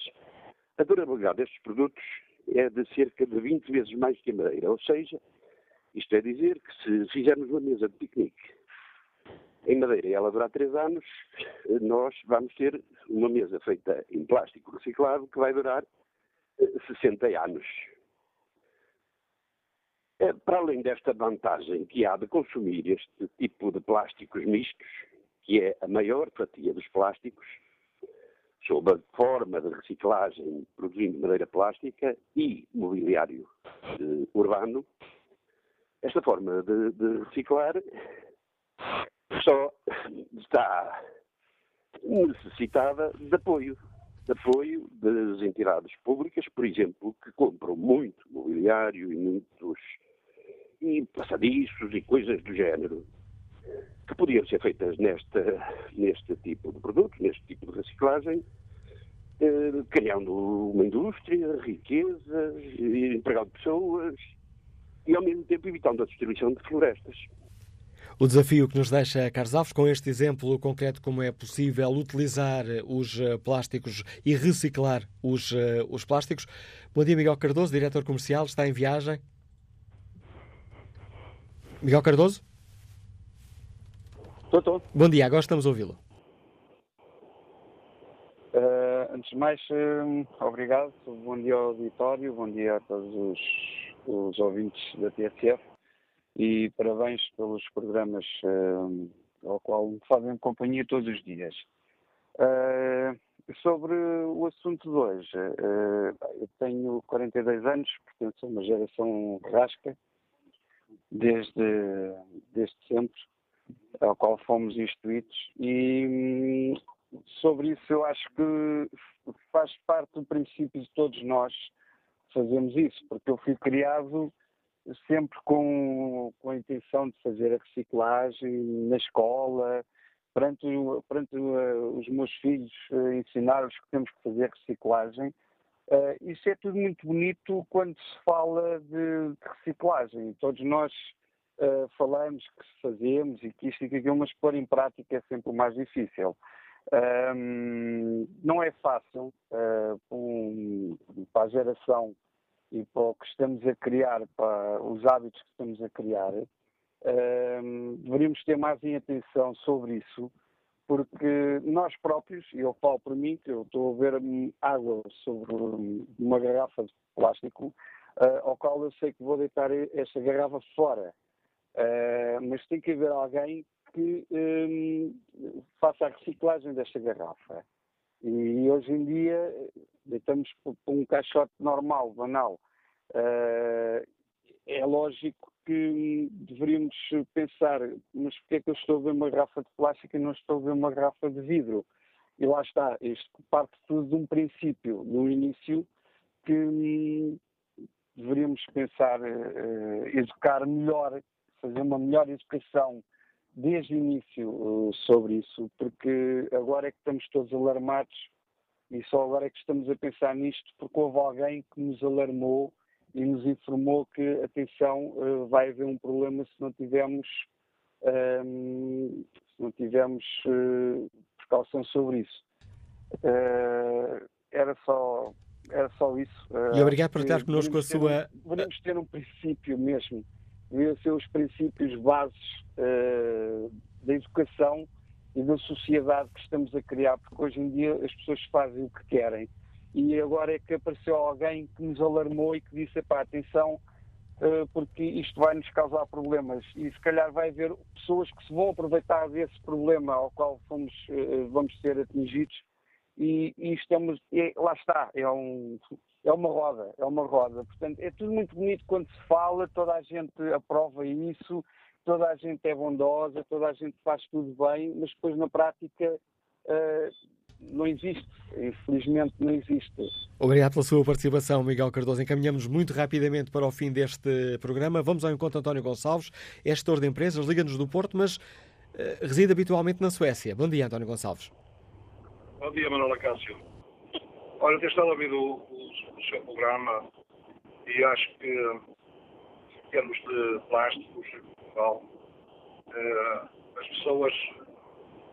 A durabilidade destes produtos é de cerca de 20 vezes mais que a madeira, ou seja, isto é dizer que se fizermos uma mesa de piquenique em madeira ela durar 3 anos, nós vamos ter uma mesa feita em plástico reciclado que vai durar 60 anos. Eh, para além desta vantagem que há de consumir este tipo de plásticos mistos, que é a maior fatia dos plásticos, sob a forma de reciclagem produzindo madeira plástica e mobiliário eh, urbano, esta forma de, de reciclar só está necessitada de apoio de apoio das entidades públicas, por exemplo, que compram muito mobiliário e muitos e passadiços e coisas do género, que podiam ser feitas neste, neste tipo de produtos, neste tipo de reciclagem, eh, criando uma indústria, riqueza, empregando pessoas e ao mesmo tempo evitando a destruição de florestas. O desafio que nos deixa Carlos Alves, com este exemplo concreto, como é possível utilizar os eh, plásticos e reciclar os, eh, os plásticos. Bom dia, Miguel Cardoso, diretor comercial, está em viagem. Miguel Cardoso? Estou, estou. Bom dia, agora estamos a ouvi-lo. Uh, antes de mais, uh, obrigado. Bom dia ao auditório, bom dia a todos os, os ouvintes da TSF e parabéns pelos programas uh, ao qual me fazem companhia todos os dias. sobre o assunto de hoje, eu tenho 42 anos, pertenço a uma geração rasca, desde, desde sempre, ao qual fomos instruídos, e hum, sobre isso eu acho que faz parte do princípio de todos nós fazermos isso, porque eu fui criado sempre com, com a intenção de fazer a reciclagem na escola, perante, perante uh, os meus filhos, uh, ensinar-lhes que temos que fazer reciclagem, Uh, isso é tudo muito bonito quando se fala de, de reciclagem. Todos nós uh, falamos que fazemos e que isto e que aquilo, mas pôr em prática é sempre o mais difícil. Um, não é fácil um, para a geração e para o que estamos a criar, para os hábitos que estamos a criar. Um, deveríamos ter mais em atenção sobre isso, porque nós próprios, e eu falo por mim, que eu estou a ver água sobre uma garrafa de plástico, uh, ao qual eu sei que vou deitar esta garrafa fora. Uh, mas tem que haver alguém que um, faça a reciclagem desta garrafa. E hoje em dia deitamos por um caixote normal, banal. Uh, é lógico que deveríamos pensar, mas porquê é que eu estou a ver uma garrafa de plástico e não estou a ver uma garrafa de vidro? E lá está, isto parte tudo de um princípio, no início, que hum, deveríamos pensar, uh, educar melhor, fazer uma melhor educação desde o início uh, sobre isso, porque agora é que estamos todos alarmados e só agora é que estamos a pensar nisto porque houve alguém que nos alarmou e nos informou que, atenção, eh, vai haver um problema se não tivermos, ehm, se não tivermos uh, precaução sobre isso. Uh, era só era só isso. E obrigado por estar connosco com a sua. Um, podemos ter um princípio mesmo, ser os princípios bases uh, da educação e da sociedade que estamos a criar, porque hoje em dia as pessoas fazem o que querem. E agora é que apareceu alguém que nos alarmou e que disse, pá, atenção, eh, porque isto vai nos causar problemas. E se calhar vai haver pessoas que se vão aproveitar desse problema ao qual fomos, eh, vamos ser atingidos. E, e estamos, lá está, é, um, é uma roda, é uma roda. Portanto, é tudo muito bonito quando se fala, toda a gente aprova isso, toda a gente é bondosa, toda a gente faz tudo bem, mas depois na prática uh, não existe. Infelizmente não existe. Obrigado pela sua participação, Miguel Cardoso. Encaminhamos muito rapidamente para o fim deste programa. Vamos ao encontro António Gonçalves, é gestor de empresas, liga-nos do Porto, mas uh, reside habitualmente na Suécia. Bom dia, António Gonçalves. Bom dia, Manuela Cássio. Olha, tenho estado a ouvir o, o, o seu programa e acho que, em termos de plásticos em Portugal, uh, as pessoas,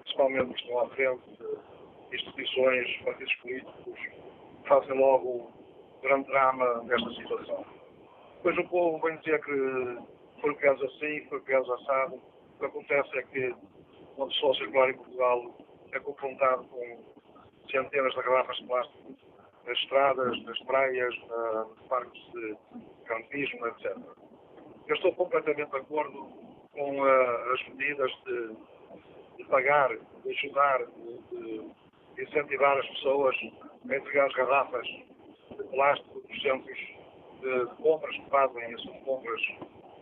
principalmente que estão à frente, instituições, partidos políticos, fazem logo grande drama desta situação. Depois o povo vem dizer que foi o caso assim, foi o caso assado. O que acontece é que uma pessoa circular em Portugal é confrontado com centenas de garrafas de plástico nas estradas, nas praias, nos parques de campismo, etc. Eu estou completamente de acordo com uh, as medidas de, de, pagar, de ajudar, de, de incentivar as pessoas a entregar as garrafas de plástico dos centros de, de compras que fazem as compras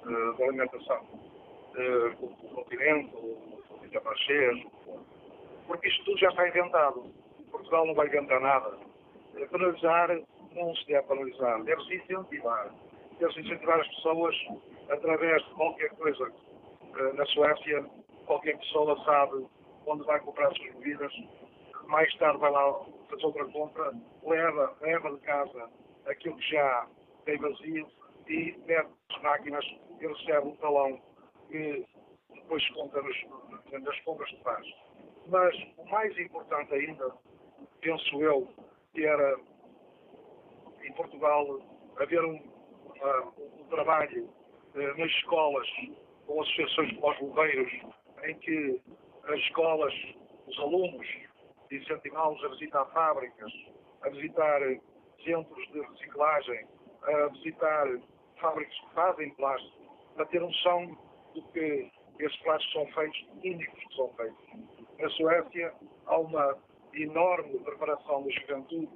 uh, de alimentação. Uh, o continente, o Intermarchés, porque isto tudo já está inventado. Portugal não vai inventar nada. Penalizar não se deve penalizar, deve-se incentivar. Deve-se incentivar as pessoas através de qualquer coisa. Uh, na Suécia, qualquer pessoa sabe onde vai comprar as suas bebidas, mais tarde vai lá fazer outra compra, leva, leva de casa aquilo que já tem vazio e mete as máquinas e recebe um talão que depois conta nas compras que faz. Mas o mais importante ainda, penso eu, era em Portugal haver um, um, um trabalho eh, nas escolas com associações de pós-bombeiros em que as escolas, os alunos, incentivá-los a visitar fábricas, a visitar centros de reciclagem, a visitar fábricas que fazem plástico, para ter noção do que esses plásticos são feitos, químicos que são feitos. Na Suécia há uma enorme preparação da juventude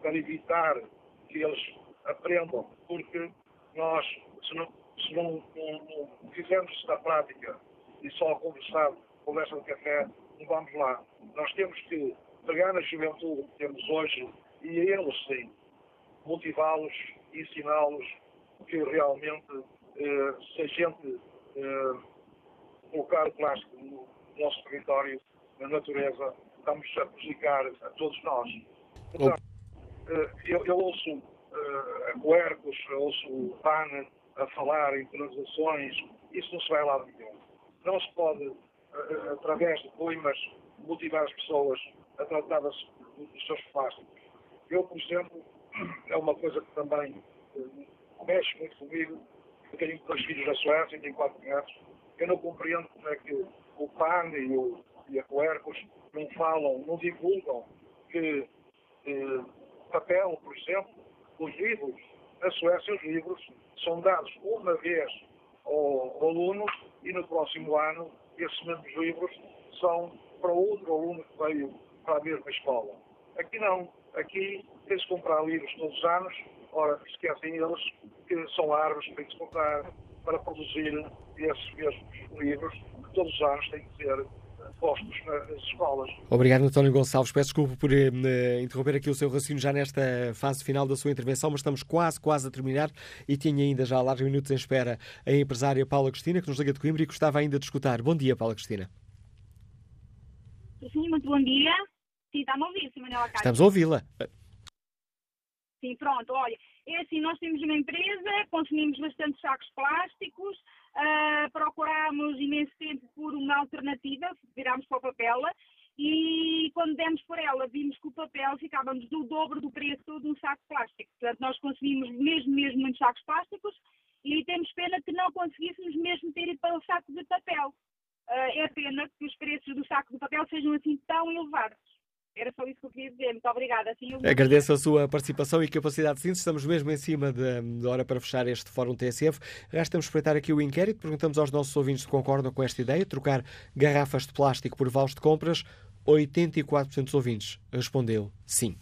para evitar que eles aprendam, porque nós, se não, se não, não, não fizermos isso na prática e só conversar, conversa de café, não vamos lá. Nós temos que pegar na juventude que temos hoje e eles, sim, motivá-los, ensiná-los que realmente, eh, se a gente eh, colocar o plástico no nosso território, na natureza, estamos a prejudicar a todos nós. Portanto, eh, eu, eu ouço uh, a Coercos, ouço o PAN a falar em penalizações, isso não se vai lá nenhum. Não se pode, uh, através de poemas, motivar as pessoas a tratar das, dos seus plásticos. Eu, por exemplo, é uma coisa que também uh, mexe muito comigo. Eu tenho dois filhos na Suécia, tenho quatro netos. Eu não compreendo como é que o PAN e, o, e a Coercos não falam, não divulgam que eh, papel, por exemplo, os livros, na Suécia os livros são dados uma vez ao, aluno e no próximo ano esses mesmos livros são para outro aluno que veio para a mesma escola. Aqui não. Aqui tem-se comprar livros todos os anos. Ora, esquecem eles que são árvores que tem que se comprar para produzir esses mesmos livros que todos os anos têm que ser postos nas escolas. Obrigado, António Gonçalves. Peço desculpa por eh, interromper aqui o seu raciocínio já nesta fase final da sua intervenção, mas estamos quase, quase a terminar e tinha ainda já largos minutos em espera a empresária Paula Cristina, que nos liga de Coimbra e gostava ainda de escutar. Bom dia, Paula Cristina. Sim, muito bom dia. Sim, está-me a ouvir, Manuela Estamos a ouvi-la. Sim, pronto, olha, é assim, nós temos uma empresa, consumimos bastante sacos plásticos, uh, procurámos imenso tempo por uma alternativa, virámos para o papel, e quando demos por ela, vimos que o papel ficávamos do dobro do preço de um saco plástico. Portanto, nós consumimos mesmo, mesmo muitos sacos plásticos e temos pena que não conseguíssemos mesmo ter ido para o saco de papel. Uh, é pena que os preços do saco de papel sejam assim tão elevados. Era só isso que eu queria dizer. Muito obrigada. Assim, eu... Agradeço a sua participação e capacidade de síntese. Estamos mesmo em cima da hora para fechar este Fórum TSF. Resta-nos espreitar aqui o inquérito. Perguntamos aos nossos ouvintes se concordam com esta ideia, trocar garrafas de plástico por vales de compras. 84% dos ouvintes respondeu sim.